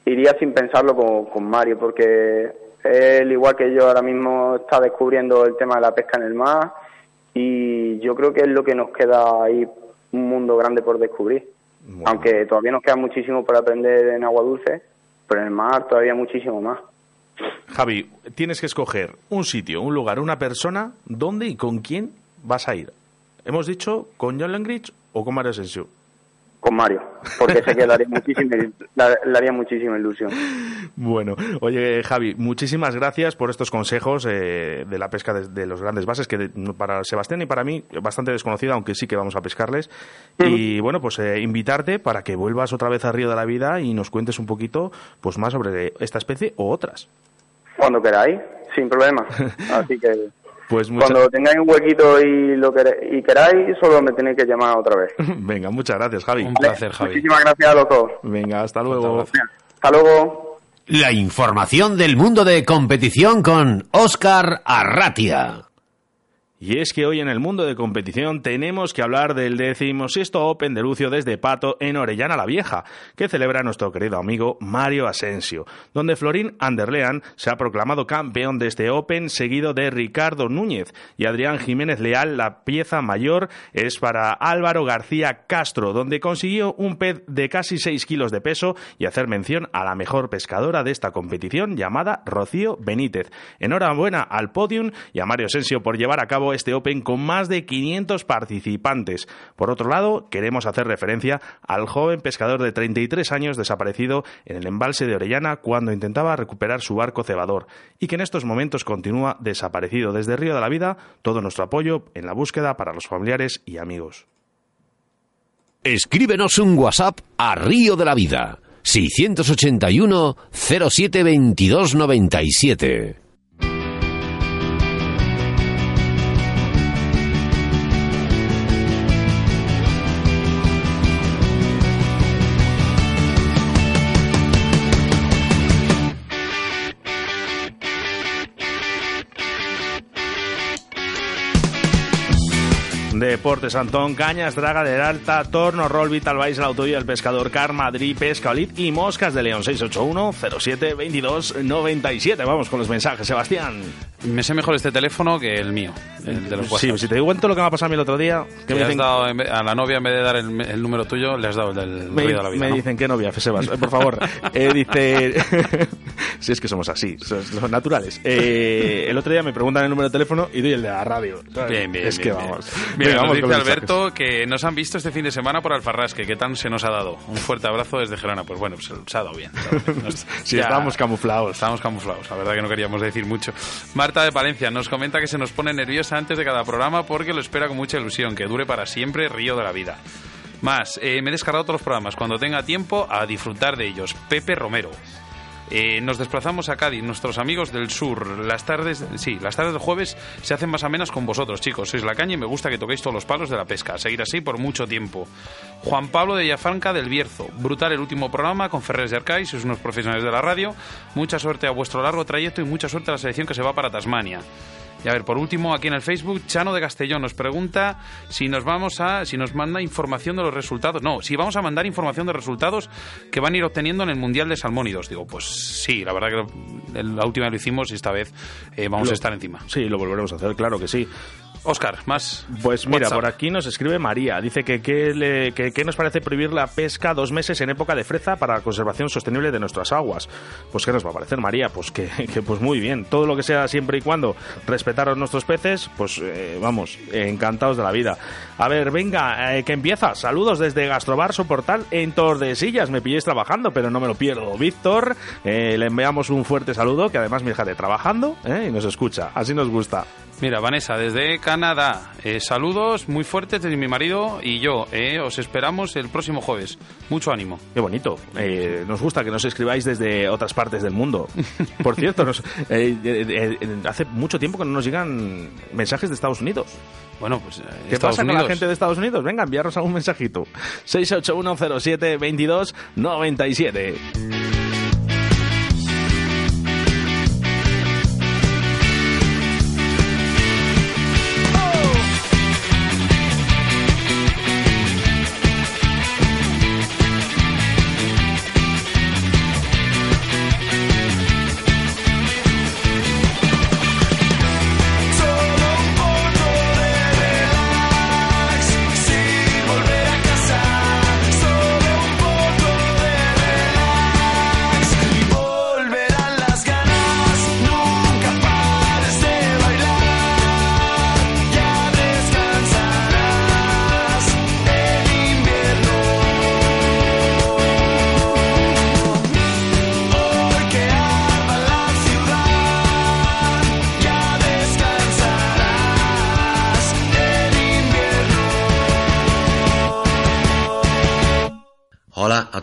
iría sin pensarlo con, con Mario, porque él, igual que yo, ahora mismo está descubriendo el tema de la pesca en el mar y yo creo que es lo que nos queda ahí, un mundo grande por descubrir. Bueno. Aunque todavía nos queda muchísimo por aprender en agua dulce, pero en el mar todavía muchísimo más. Javi, tienes que escoger un sitio, un lugar, una persona, dónde y con quién vas a ir. Hemos dicho con John Langridge o con Mario Asensio. Con Mario, porque sé que le haría muchísima, le haría muchísima ilusión. Bueno, oye Javi, muchísimas gracias por estos consejos eh, de la pesca de, de los grandes bases, que de- para Sebastián y para mí bastante desconocida, aunque sí que vamos a pescarles. Y bueno, pues eh, invitarte para que vuelvas otra vez al Río de la Vida y nos cuentes un poquito pues más sobre esta especie o otras. Cuando queráis, sin problema. [LAUGHS] Así que Pues mucha- cuando tengáis un huequito y lo quere- y queráis, solo me tenéis que llamar otra vez. [LAUGHS] Venga, muchas gracias Javi. Un placer, Javi. Muchísimas gracias a los dos. Venga, hasta luego. Hasta luego. La información del mundo de competición con Oscar Arratia. Y es que hoy en el mundo de competición tenemos que hablar del decimosexto Open de Lucio desde Pato en Orellana la Vieja, que celebra nuestro querido amigo Mario Asensio, donde Florín Anderlean se ha proclamado campeón de este Open, seguido de Ricardo Núñez y Adrián Jiménez Leal. La pieza mayor es para Álvaro García Castro, donde consiguió un pez de casi 6 kilos de peso y hacer mención a la mejor pescadora de esta competición llamada Rocío Benítez. Enhorabuena al podium y a Mario Asensio por llevar a cabo este Open con más de 500 participantes. Por otro lado, queremos hacer referencia al joven pescador de 33 años desaparecido en el embalse de Orellana cuando intentaba recuperar su barco cebador y que en estos momentos continúa desaparecido desde Río de la Vida. Todo nuestro apoyo en la búsqueda para los familiares y amigos. Escríbenos un WhatsApp a Río de la Vida. 681 07 22 97. Deportes Antón, Cañas, Draga del Alta, Torno, Roll, Vital la Autovía del Pescador, Car, Madrid, Pesca, Olid y Moscas de León 681 07 22 97. Vamos con los mensajes, Sebastián. Me sé mejor este teléfono que el mío, el de los Sí, WhatsApp. si te digo cuento lo que me ha pasado a mí el otro día, que Que me dicen, dado a la novia en vez de dar el, el número tuyo, le has dado el del me, ruido de la vida. me ¿no? dicen que novia, Fesebas, por favor. [LAUGHS] Eh, dice, [LAUGHS] si es que somos así, son, son naturales. Eh, el otro día me preguntan el número de teléfono y doy el de la radio. Bien, bien, es bien, que bien. vamos. Mira, Venga, nos vamos dice Alberto que nos han visto este fin de semana por Alfarrasque. ¿Qué tal se nos ha dado? Un fuerte abrazo desde Gerona. Pues bueno, pues se ha dado bien. [LAUGHS] Nos- Sí, estábamos camuflados. Estábamos camuflados, la verdad que no queríamos decir mucho. Marta de Palencia nos comenta que se nos pone nerviosa antes de cada programa porque lo espera con mucha ilusión, que dure para siempre Río de la Vida. Más, eh, me he descargado todos los programas cuando tenga tiempo a disfrutar de ellos. Pepe Romero. Eh, nos desplazamos a Cádiz, nuestros amigos del sur. Las tardes, sí, las tardes del jueves se hacen más amenas con vosotros, chicos. Sois la caña y me gusta que toquéis todos los palos de la pesca. Seguir así por mucho tiempo. Juan Pablo de Villafranca del Bierzo. Brutal el último programa con Ferreres de Arcais, sois unos profesionales de la radio. Mucha suerte a vuestro largo trayecto y mucha suerte a la selección que se va para Tasmania. Y a ver, por último, aquí en el Facebook, Chano de Castellón nos pregunta si nos vamos a, si nos manda información de los resultados. No, si vamos a mandar información de resultados que van a ir obteniendo en el Mundial de Salmónidos. Digo, pues sí, la verdad que la última vez lo hicimos y esta vez eh, vamos Lo- a estar encima. Sí, lo volveremos a hacer, claro que sí. Oscar, más. Pues mira, WhatsApp. por aquí nos escribe María. Dice que qué nos parece prohibir la pesca dos meses en época de freza para la conservación sostenible de nuestras aguas. Pues qué nos va a parecer, María. Pues que, [LAUGHS] que, pues muy bien. Todo lo que sea siempre y cuando respetaros nuestros peces, pues eh, vamos, encantados de la vida. A ver, venga, eh, que empieza. Saludos desde Gastrobar Soportal en Tordesillas. Me pilléis trabajando, pero no me lo pierdo. Víctor, eh, le enviamos un fuerte saludo, que además mi hija de trabajando eh, y nos escucha. Así nos gusta. Mira, Vanessa, desde Canadá, eh, saludos muy fuertes desde mi marido y yo. Eh, os esperamos el próximo jueves. Mucho ánimo. Qué bonito. Eh, nos gusta que nos escribáis desde otras partes del mundo. [LAUGHS] Por cierto, nos, eh, hace mucho tiempo que no nos llegan mensajes de Estados Unidos. Bueno, pues. ¿Qué pasa con la gente de Estados Unidos? Venga, enviarnos algún mensajito. 68107 2297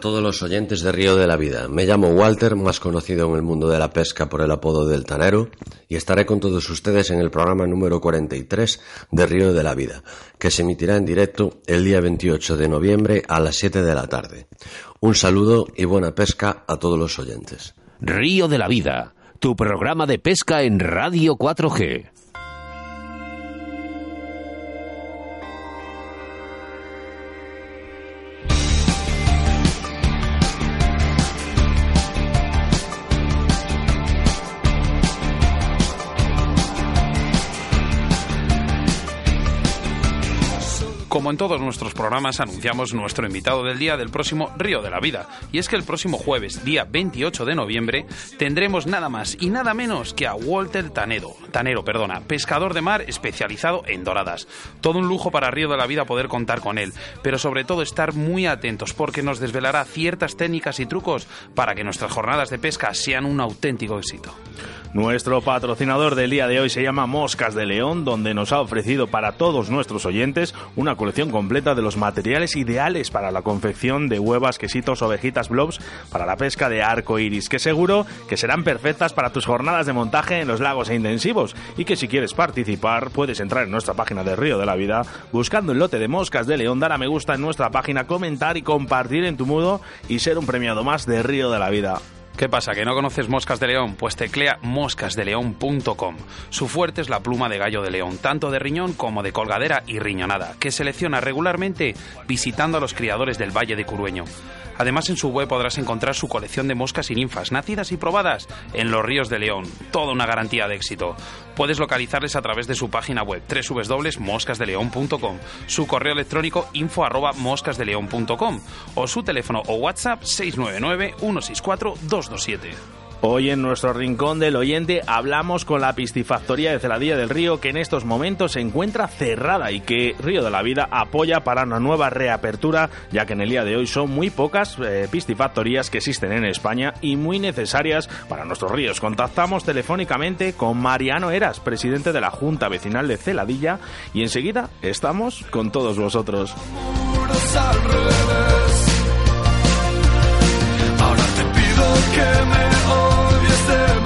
todos los oyentes de Río de la Vida. Me llamo Walter, más conocido en el mundo de la pesca por el apodo del Tanero, y estaré con todos ustedes en el programa número 43 de Río de la Vida, que se emitirá en directo el día 28 de noviembre a las 7 de la tarde. Un saludo y buena pesca a todos los oyentes. Río de la Vida, tu programa de pesca en Radio 4G. Como en todos nuestros programas, anunciamos nuestro invitado del día del próximo Río de la Vida. Y es que el próximo jueves, día 28 de noviembre, tendremos nada más y nada menos que a Walter Tanero, Tanero, perdona, pescador de mar especializado en doradas. Todo un lujo para Río de la Vida poder contar con él, pero sobre todo estar muy atentos porque nos desvelará ciertas técnicas y trucos para que nuestras jornadas de pesca sean un auténtico éxito. Nuestro patrocinador del día de hoy se llama Moscas de León, donde nos ha ofrecido para todos nuestros oyentes una colección completa de los materiales ideales para la confección de huevas, quesitos, ovejitas, blobs para la pesca de arco iris, que seguro que serán perfectas para tus jornadas de montaje en los lagos e intensivos. Y que si quieres participar, puedes entrar en nuestra página de Río de la Vida, buscando el lote de Moscas de León, dar a me gusta en nuestra página, comentar y compartir en tu mudo y ser un premiado más de Río de la Vida. ¿Qué pasa? ¿Que no conoces Moscas de León? Pues teclea moscasdeleón.com. Su fuerte es la pluma de gallo de león, tanto de riñón como de colgadera y riñonada, que selecciona regularmente visitando a los criadores del Valle de Curueño. Además, en su web podrás encontrar su colección de moscas y ninfas, nacidas y probadas en los ríos de León. Toda una garantía de éxito. Puedes localizarles a través de su página web www.moscasdeleón.com, su correo electrónico info arroba moscasdeleón.com o su teléfono o WhatsApp 699 164 227. Hoy en nuestro rincón del oyente hablamos con la piscifactoría de Celadilla del Río que en estos momentos se encuentra cerrada y que Río de la Vida apoya para una nueva reapertura ya que en el día de hoy son muy pocas eh, piscifactorías que existen en España y muy necesarias para nuestros ríos. Contactamos telefónicamente con Mariano Eras, presidente de la Junta Vecinal de Celadilla y enseguida estamos con todos vosotros. Ahora te pido que me serve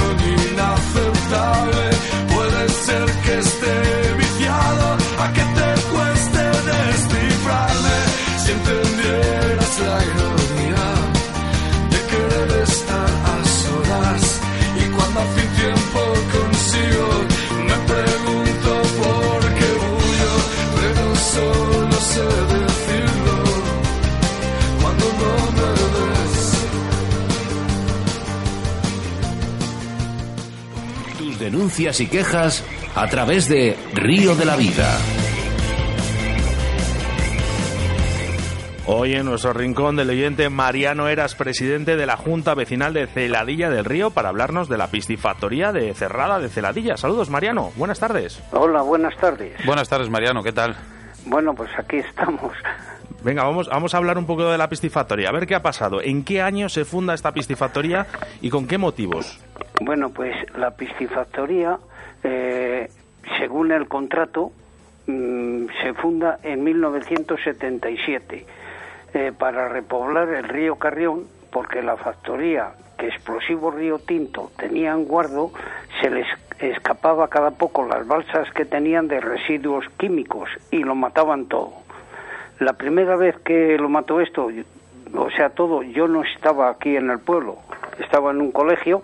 puede ser que esté viciado, a que te cueste descifrarme, si entendieras la denuncias y quejas a través de Río de la Vida. Hoy en nuestro rincón del oyente Mariano Eras, presidente de la Junta Vecinal de Celadilla del Río, para hablarnos de la piscifactoría de Cerrada de Celadilla. Saludos, Mariano. Buenas tardes. Hola, buenas tardes. Buenas tardes, Mariano, ¿qué tal? Bueno, pues aquí estamos. Venga, vamos, vamos a hablar un poco de la piscifactoría. A ver qué ha pasado. ¿En qué año se funda esta piscifactoría y con qué motivos? Bueno, pues la piscifactoría, eh, según el contrato, mm, se funda en 1977 eh, para repoblar el río Carrión, porque la factoría que Explosivo Río Tinto tenía en guardo, se les escapaba cada poco las balsas que tenían de residuos químicos y lo mataban todo. La primera vez que lo mató esto, o sea, todo, yo no estaba aquí en el pueblo, estaba en un colegio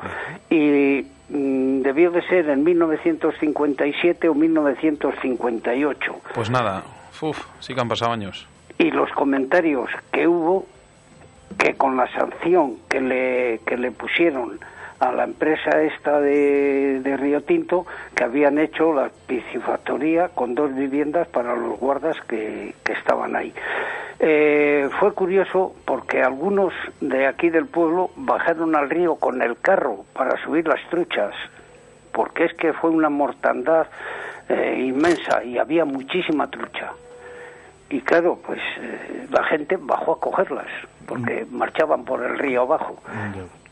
y mm, debió de ser en 1957 o 1958. Pues nada, uf, sí que han pasado años. Y los comentarios que hubo, que con la sanción que le, que le pusieron a la empresa esta de, de Río Tinto, que habían hecho la piscifactoría con dos viviendas para los guardas que, que estaban ahí. Eh, fue curioso porque algunos de aquí del pueblo bajaron al río con el carro para subir las truchas, porque es que fue una mortandad eh, inmensa y había muchísima trucha. Y claro, pues eh, la gente bajó a cogerlas, porque marchaban por el río abajo.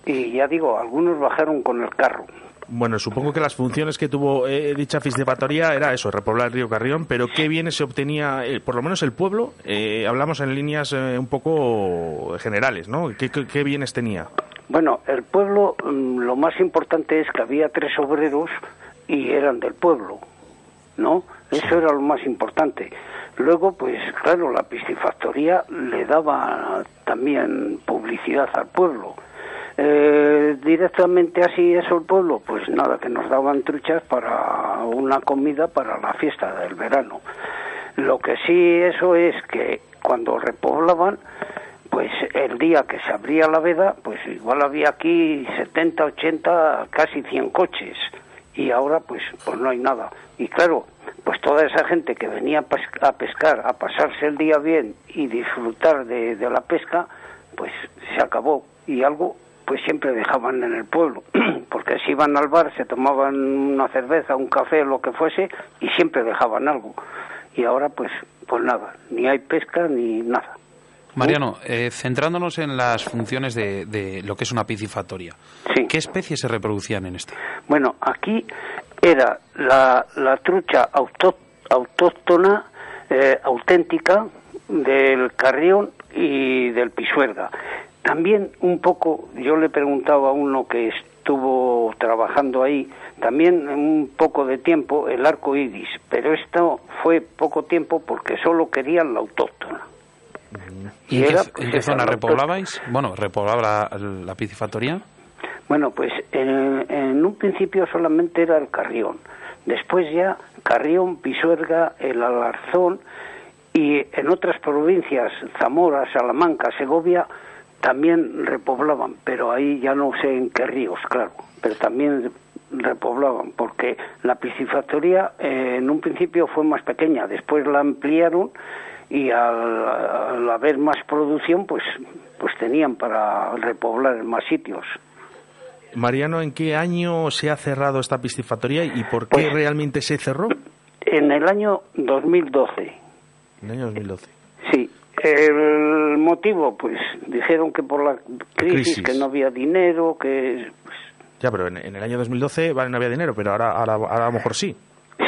Y ya digo, algunos bajaron con el carro. Bueno, supongo que las funciones que tuvo eh, dicha piscifactoría era eso, repoblar el río Carrión, pero ¿qué bienes se obtenía, eh, por lo menos el pueblo? Eh, hablamos en líneas eh, un poco generales, ¿no? ¿Qué, qué- qué bienes tenía? Bueno, el pueblo, mm, lo más importante es que había tres obreros y eran del pueblo, ¿no? Eso era lo más importante. Luego, pues claro, la piscifactoría le daba también publicidad al pueblo. Eh, directamente así eso el pueblo, pues nada, que nos daban truchas para una comida para la fiesta del verano. Lo que sí eso es que cuando repoblaban, pues el día que se abría la veda, pues igual había aquí 70, 80, casi 100 coches y ahora pues pues no hay nada. Y claro, pues toda esa gente que venía a pes- a pescar, a pasarse el día bien y disfrutar de, de la pesca, pues se acabó y algo pues siempre dejaban en el pueblo, [CLEARS THROAT] porque si iban al bar se tomaban una cerveza, un café, lo que fuese y siempre dejaban algo. Y ahora pues pues nada, ni hay pesca ni nada. Mariano, eh, centrándonos en las funciones de, de lo que es una piscifactoría, Sí. ¿qué especies se reproducían en esta? Bueno, aquí era la, la trucha autó- autóctona, eh, auténtica, del carrión y del pisuerga. También un poco, yo le preguntaba a uno que estuvo trabajando ahí, también un poco de tiempo el arco iris, pero esto fue poco tiempo porque solo querían la autóctona. ¿Y en qué, era, en pues, qué zona la repoblabais? Bueno, repoblaba la, la piscifactoría. Bueno, pues en, en un principio solamente era el Carrión. Después ya Carrión, Pisuerga, el Alarzón y en otras provincias, Zamora, Salamanca, Segovia, también repoblaban, pero ahí ya no sé en qué ríos, claro, pero también repoblaban, porque la piscifactoría eh, en un principio fue más pequeña, después la ampliaron y al, al haber más producción, pues, pues tenían para repoblar más sitios. Mariano, ¿en qué año se ha cerrado esta piscifactoría y por qué Pues- realmente se cerró? En el año 2012, En el año 2012. El motivo, pues dijeron que por la crisis, crisis. que no había dinero, que pues, Ya, pero en, en el año 2012 vale, no había dinero, pero ahora, ahora, ahora a lo mejor sí.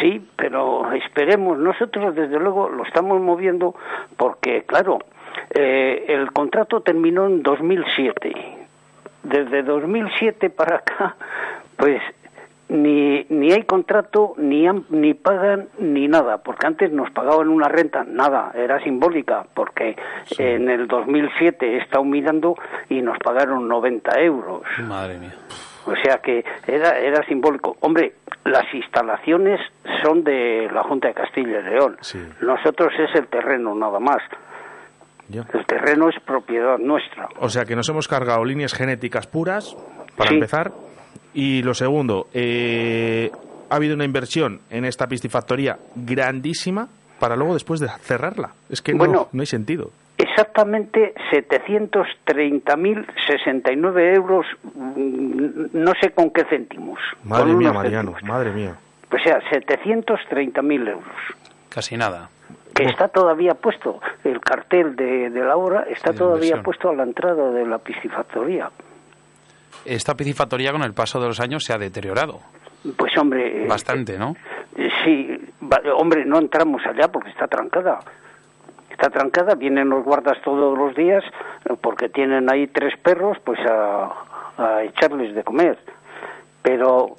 sí, pero esperemos. Nosotros, desde luego, lo estamos moviendo porque, claro, eh, el contrato terminó en 2007. Desde 2007 para acá, pues ni, ni hay contrato, ni, han- ni pagan, ni nada, porque antes nos pagaban una renta, nada, era simbólica, porque en el 2007 he estado mirando y nos pagaron 90 euros. Madre mía. O sea que era, era simbólico. Hombre, las instalaciones son de la Junta de Castilla y León. Sí. Nosotros es el terreno nada más. El terreno es propiedad nuestra. O sea que nos hemos cargado líneas genéticas puras, para Sí. empezar. Y lo segundo, eh, ha habido una inversión en esta piscifactoría grandísima para luego después de cerrarla. Es que no- Bueno. no, hay sentido. Exactamente 730.069 euros, mm, no sé con qué céntimos. Madre mía, Mariano, céntimos. madre mía. O sea, 730.000 euros. Casi nada. Que está todavía puesto, el cartel de, de la obra está De todavía inversión. puesto a la entrada de la piscifactoría. Esta piscifactoría con el paso de los años se ha deteriorado Pues hombre, eh, bastante, ¿no? eh, sí, hombre, no entramos allá porque está trancada. Está trancada, vienen los guardas todos los días eh, porque tienen ahí tres perros, pues a, a echarles de comer. Pero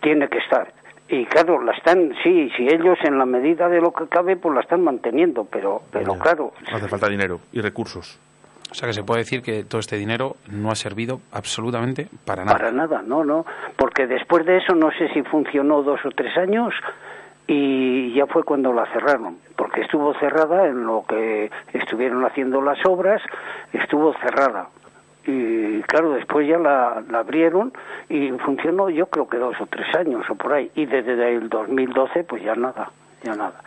tiene que estar. Y claro, la están, sí, si ellos en la medida de lo que cabe, pues la están manteniendo, pero, pero Ya. claro, Hace falta dinero y recursos. O sea que se puede decir que todo este dinero no ha servido absolutamente para nada. Para nada, no, no. Porque después de eso no sé si funcionó dos o tres años y ya fue cuando la cerraron. Porque estuvo cerrada en lo que estuvieron haciendo las obras, estuvo cerrada. Y claro, después ya la, la abrieron y funcionó yo creo que dos o tres años o por ahí. Y desde el 2012 pues ya nada, ya nada.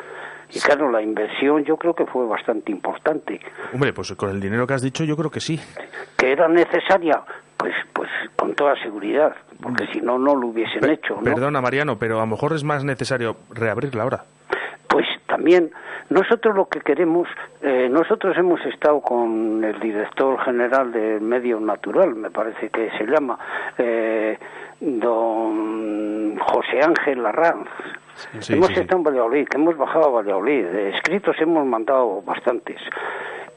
Y claro, la inversión yo creo que fue bastante importante. Hombre, pues con el dinero que has dicho yo creo que sí. que era necesaria, pues, pues con toda seguridad, porque si no, no lo hubiesen Pe- hecho, ¿no? Perdona, Mariano, pero a lo mejor es más necesario reabrirla ahora. Pues también nosotros lo que queremos, eh, nosotros hemos estado con el director general del Medio Natural, me parece que se llama, eh, don José Ángel Arranz. Sí, hemos sí, estado en Valladolid, hemos bajado a Valladolid, escritos hemos mandado bastantes.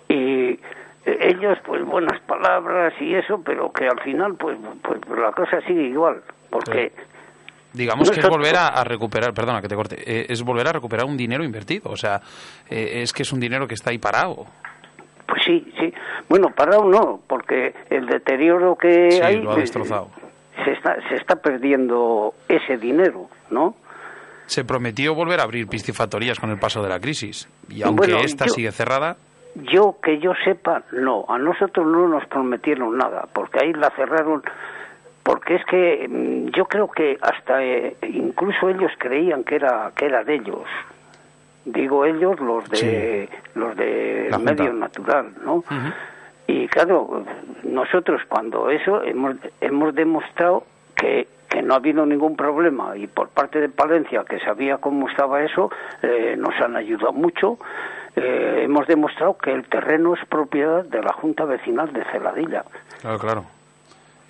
Y ellos, pues buenas palabras y eso, pero que al final, pues, pues la cosa sigue igual, porque... Digamos que es volver a, a recuperar, perdona que te corte, eh, es volver a recuperar un dinero invertido. O sea, eh, es que es un dinero que está ahí parado. Pues sí, sí. Bueno, parado no, porque el deterioro que Sí, hay lo ha eh, destrozado. se está se está perdiendo ese dinero, ¿no? Se prometió volver a abrir piscifactorías con el paso de la crisis. Y aunque Bueno, esta yo- sigue cerrada, yo que yo sepa, no. A nosotros no nos prometieron nada, porque ahí la cerraron. Porque es que mm, yo creo que hasta eh, incluso ellos creían que era que era de ellos. Digo ellos los de los de La Junta. medio natural, ¿no? Y claro, nosotros cuando eso hemos, hemos demostrado que, que no ha habido ningún problema y por parte de Palencia, que sabía cómo estaba eso, eh, nos han ayudado mucho. Eh, hemos demostrado que el terreno es propiedad de la Junta Vecinal de Celadilla. Claro, claro.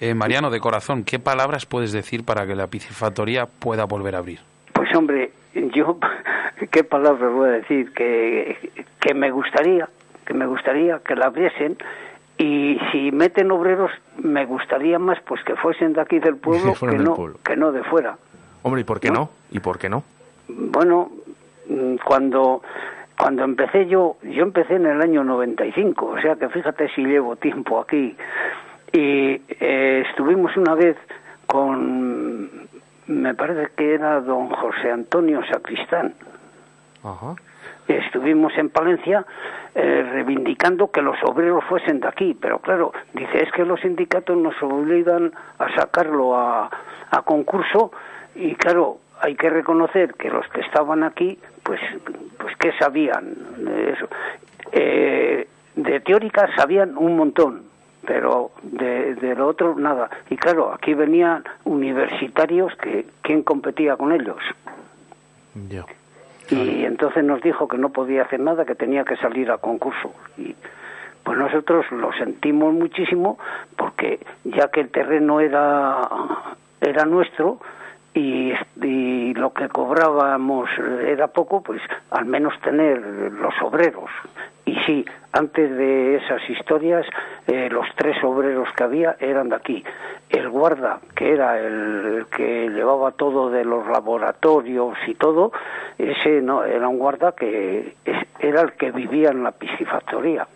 Eh, Mariano, de corazón, ¿qué palabras puedes decir para que la piscifactoría pueda volver a abrir? Pues hombre, yo, [LAUGHS] ¿qué palabras voy a decir? Que, que me gustaría, que me gustaría que la abriesen y si meten obreros, me gustaría más pues que fuesen de aquí del pueblo, Que no, pueblo. que no de fuera. Hombre, ¿y por qué no? ¿Y por qué no? Bueno, mm, cuando cuando empecé yo, yo empecé en el año 95, o sea que fíjate si llevo tiempo aquí. Y eh, estuvimos una vez con, me parece que era don José Antonio Sacristán. Ajá. Estuvimos en Palencia eh, reivindicando que los obreros fuesen de aquí, pero claro, dice, es que los sindicatos nos obligan a sacarlo a, a concurso y claro, hay que reconocer que los que estaban aquí, pues, pues ¿qué sabían de eso? Eh, de teórica sabían un montón, pero de, lo otro nada. Y claro, aquí venían universitarios que ¿quién competía con ellos? Ya. Y entonces nos dijo que no podía hacer nada, que tenía que salir a concurso. Y pues nosotros lo sentimos muchísimo porque ya que el terreno era, era nuestro y, y lo que cobrábamos era poco, pues al menos tener los obreros. Y sí, antes de esas historias, eh, los tres obreros que había eran de aquí. El guarda, que era el, que llevaba todo de los laboratorios y todo, ese no, era un guarda que era el que vivía en la piscifactoría.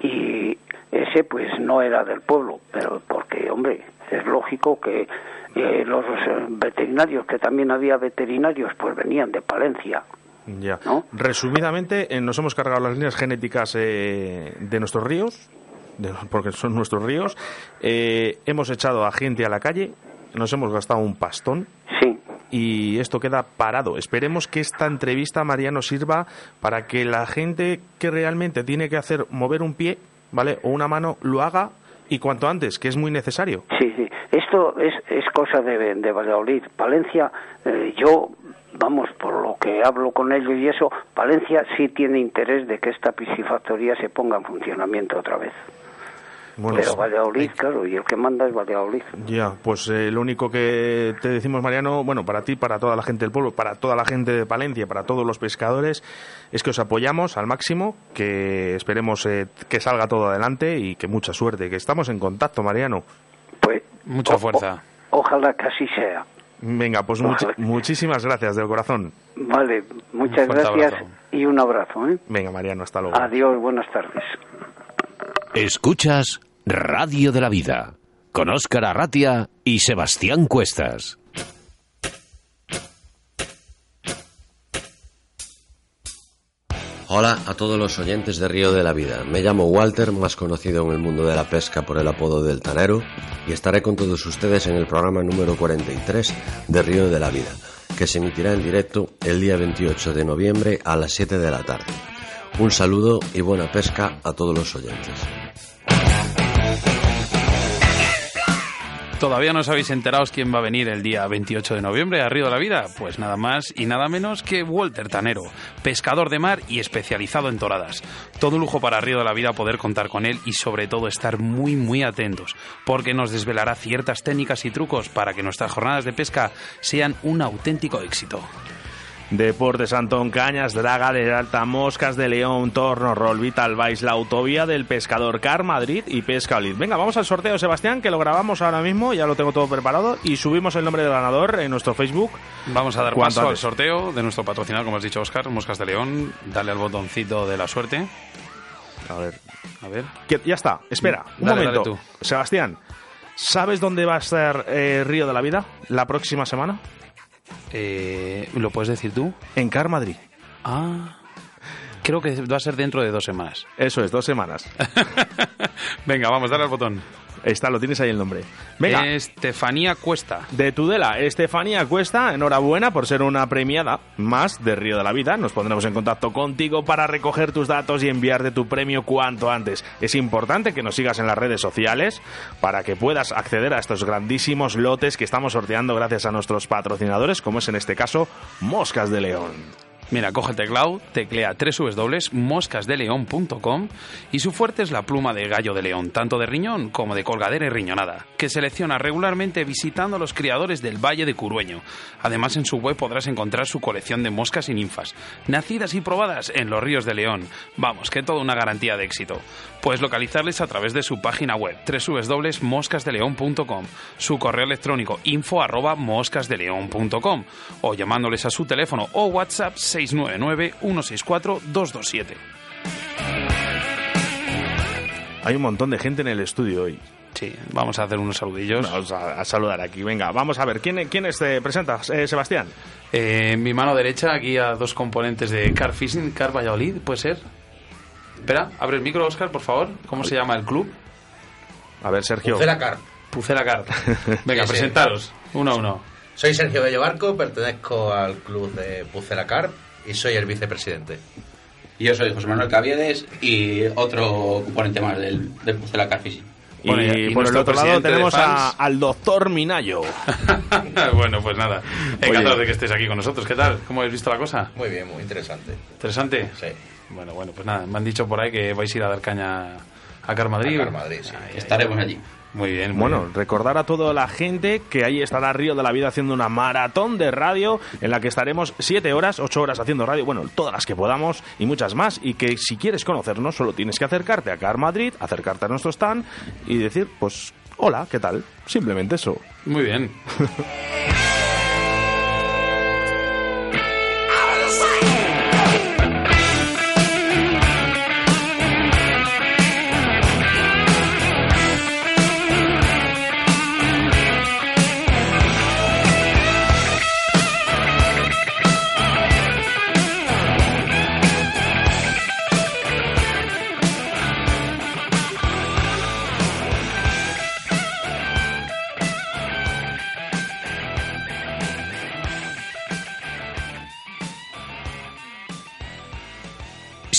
Y ese pues no era del pueblo, pero porque, hombre, es lógico que eh, los eh, veterinarios, que también había veterinarios, pues venían de Palencia. Ya. ¿No? Resumidamente, eh, nos hemos cargado las líneas genéticas eh, de nuestros ríos, de- porque son nuestros ríos. Eh, hemos echado a gente a la calle, nos hemos gastado un pastón Sí, y esto queda parado. Esperemos que esta entrevista, Mariano, sirva para que la gente que realmente tiene que hacer mover un pie, ¿vale? O una mano, lo haga y cuanto antes, que es muy necesario. sí, sí. Esto es, es cosa de, de Valladolid. Palencia, eh, yo, vamos, por lo que hablo con ellos y eso, Palencia sí tiene interés de que esta piscifactoría se ponga en funcionamiento otra vez. Bueno, Pero. Valladolid, claro, y el que manda es Valladolid. Ya, pues eh, lo único que te decimos, Mariano, bueno, para ti, para toda la gente del pueblo, para toda la gente de Palencia, para todos los pescadores, es que os apoyamos al máximo, que esperemos eh, que salga todo adelante y que mucha suerte, que estamos en contacto, Mariano. Pues Mucha o- fuerza. o- ojalá que así sea. Venga, pues much- muchísimas gracias del corazón. Vale, muchas gracias abrazo. y un abrazo. ¿eh? Venga, Mariano, hasta luego. Adiós, buenas tardes. Escuchas Radio de la Vida con Óscar Arratia y Sebastián Cuestas. Hola a todos los oyentes de Río de la Vida. Me llamo Walter, más conocido en el mundo de la pesca por el apodo del Tanero, y estaré con todos ustedes en el programa número 43 de Río de la Vida, que se emitirá en directo el día 28 de noviembre a las 7 de la tarde. Un saludo y buena pesca a todos los oyentes. ¿Todavía no os habéis enterados quién va a venir el día 28 de noviembre a Río de la Vida? Pues nada más y nada menos que Walter Tanero, pescador de mar y especializado en toradas. Todo lujo para Río de la Vida poder contar con él y sobre todo estar muy muy atentos, porque nos desvelará ciertas técnicas y trucos para que nuestras jornadas de pesca sean un auténtico éxito. Deportes Antón Cañas, Draga de Alta, Moscas de León, Torno, Roll, Vital Vice, la autovía del pescador Car Madrid y Pesca Olid. Venga, vamos al sorteo, Sebastián, que lo grabamos ahora mismo, ya lo tengo todo preparado y subimos el nombre del ganador en nuestro Facebook. Vamos a dar paso al sorteo de nuestro patrocinador, como has dicho Oscar, Moscas de León. Dale al botoncito de la suerte. A ver. A ver. Que- ya está, espera, un Dale, momento. dale. Sebastián, ¿sabes dónde va a estar eh, Río de la Vida la próxima semana? Eh, ¿Lo puedes decir tú? En Car Madrid. Ah. Creo que va a ser dentro de dos semanas. Eso es, dos semanas. [LAUGHS] Venga, vamos, dale al botón. Está, lo tienes ahí el nombre. Venga. Estefanía Cuesta. De Tudela, Estefanía Cuesta, enhorabuena por ser una premiada más de Río de la Vida. Nos pondremos en contacto contigo para recoger tus datos y enviarte tu premio cuanto antes. Es importante que nos sigas en las redes sociales para que puedas acceder a estos grandísimos lotes que estamos sorteando gracias a nuestros patrocinadores, como es en este caso Moscas de León. Mira, coge el teclado, teclea www.moscasdeleon.com y su fuerte es la pluma de gallo de león, tanto de riñón como de colgadera y riñonada, que selecciona regularmente visitando a los criadores del Valle de Curueño. Además, en su web podrás encontrar su colección de moscas y ninfas, nacidas y probadas en los ríos de León. Vamos, que toda una garantía de éxito. Puedes localizarles a través de su página web www.moscasdeleon.com, su correo electrónico info o llamándoles a su teléfono o WhatsApp 699-164-227. Hay un montón de gente en el estudio hoy. Sí, vamos a hacer unos saludillos. Vamos a, a saludar aquí. Venga, vamos a ver. ¿Quién, quién te presenta? Eh, Sebastián. Eh, en mi mano derecha, aquí a dos componentes de Car Fishing, Car Valladolid, ¿puede ser? Espera, abre el micro, Oscar, por favor. ¿Cómo se llama el club? A ver, Sergio. Pucela Car. Pucela Car. [LAUGHS] Venga, presentaros, uno a uno. Soy Sergio Bello Barco, pertenezco al club de Pucela Car y soy el vicepresidente. Yo soy José Manuel Caviedes y otro componente más del, del Pucela Car Fishing. Y, Bueno, y por el otro lado de tenemos a- al doctor Minayo. [LAUGHS] bueno, pues nada. Encantado Oye. de que estés aquí con nosotros. ¿Qué tal? ¿Cómo habéis visto la cosa? Muy bien, muy interesante. ¿Interesante? Sí. Bueno, bueno, pues nada. Me han dicho por ahí que vais a ir a dar caña a Car Madrid. A Car Madrid, sí. Ahí, ahí. Estaremos allí. Muy bien. muy Bueno, bien. recordar a toda la gente que ahí estará Río de la Vida haciendo una maratón de radio en la que estaremos siete horas, ocho horas haciendo radio, bueno, todas las que podamos y muchas más. Y que si quieres conocernos, solo tienes que acercarte a Car Madrid, acercarte a nuestro stand y decir, pues, hola, ¿qué tal? Simplemente eso. Muy bien. [LAUGHS]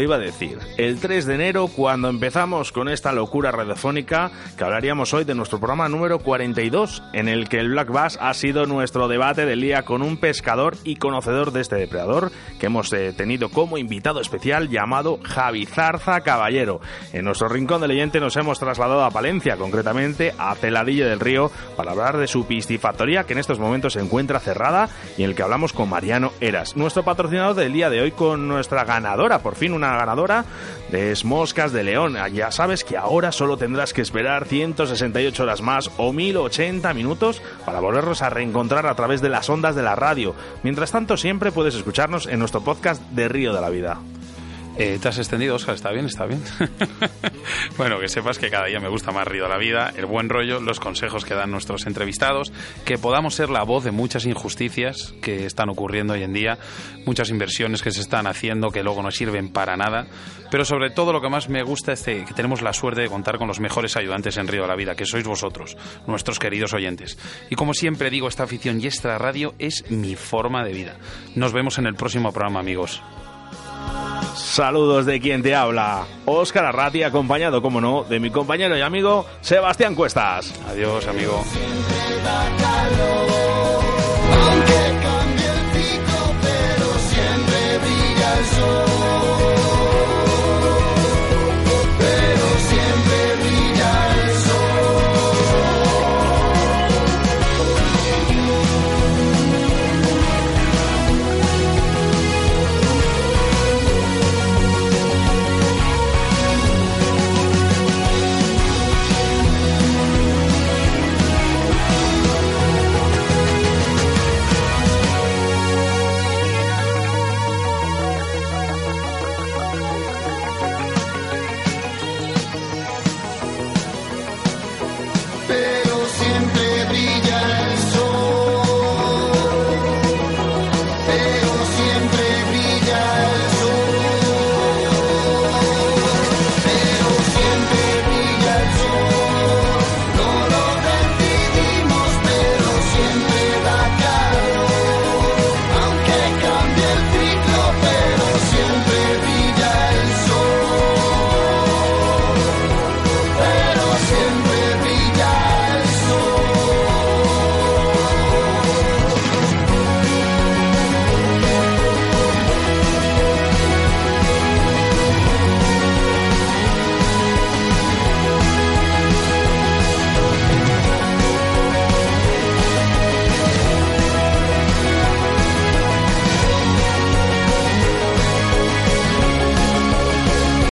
Iba a decir? El 3 de enero, cuando empezamos con esta locura radiofónica, que hablaríamos hoy de nuestro programa número 42, en el que el Black Bass ha sido nuestro debate del día con un pescador y conocedor de este depredador, que hemos eh, tenido como invitado especial llamado Javi Zarza Caballero. En nuestro rincón de leyente nos hemos trasladado a Palencia, concretamente a Celadilla del Río, para hablar de su piscifactoría, que en estos momentos se encuentra cerrada y en el que hablamos con Mariano Eras, nuestro patrocinador del día de hoy con nuestra ganadora, por fin una ganadora de Moscas de León. Ya sabes que ahora solo tendrás que esperar 168 horas más o 1080 minutos para volvernos a reencontrar a través de las ondas de la radio. Mientras tanto, siempre puedes escucharnos en nuestro podcast de Río de la Vida. Eh, ¿Te has extendido, Oscar? ¿Está bien? ¿Está bien? [LAUGHS] bueno, que sepas que cada día me gusta más Río de la Vida, el buen rollo, los consejos que dan nuestros entrevistados, que podamos ser la voz de muchas injusticias que están ocurriendo hoy en día, muchas inversiones que se están haciendo que luego no sirven para nada, pero sobre todo lo que más me gusta es que tenemos la suerte de contar con los mejores ayudantes en Río de la Vida, que sois vosotros, nuestros queridos oyentes. Y como siempre digo, esta afición y esta radio es mi forma de vida. Nos vemos en el próximo programa, amigos. Saludos de quien te habla, Óscar Arrati, acompañado, como no, de mi compañero y amigo Sebastián Cuestas. Adiós, amigo.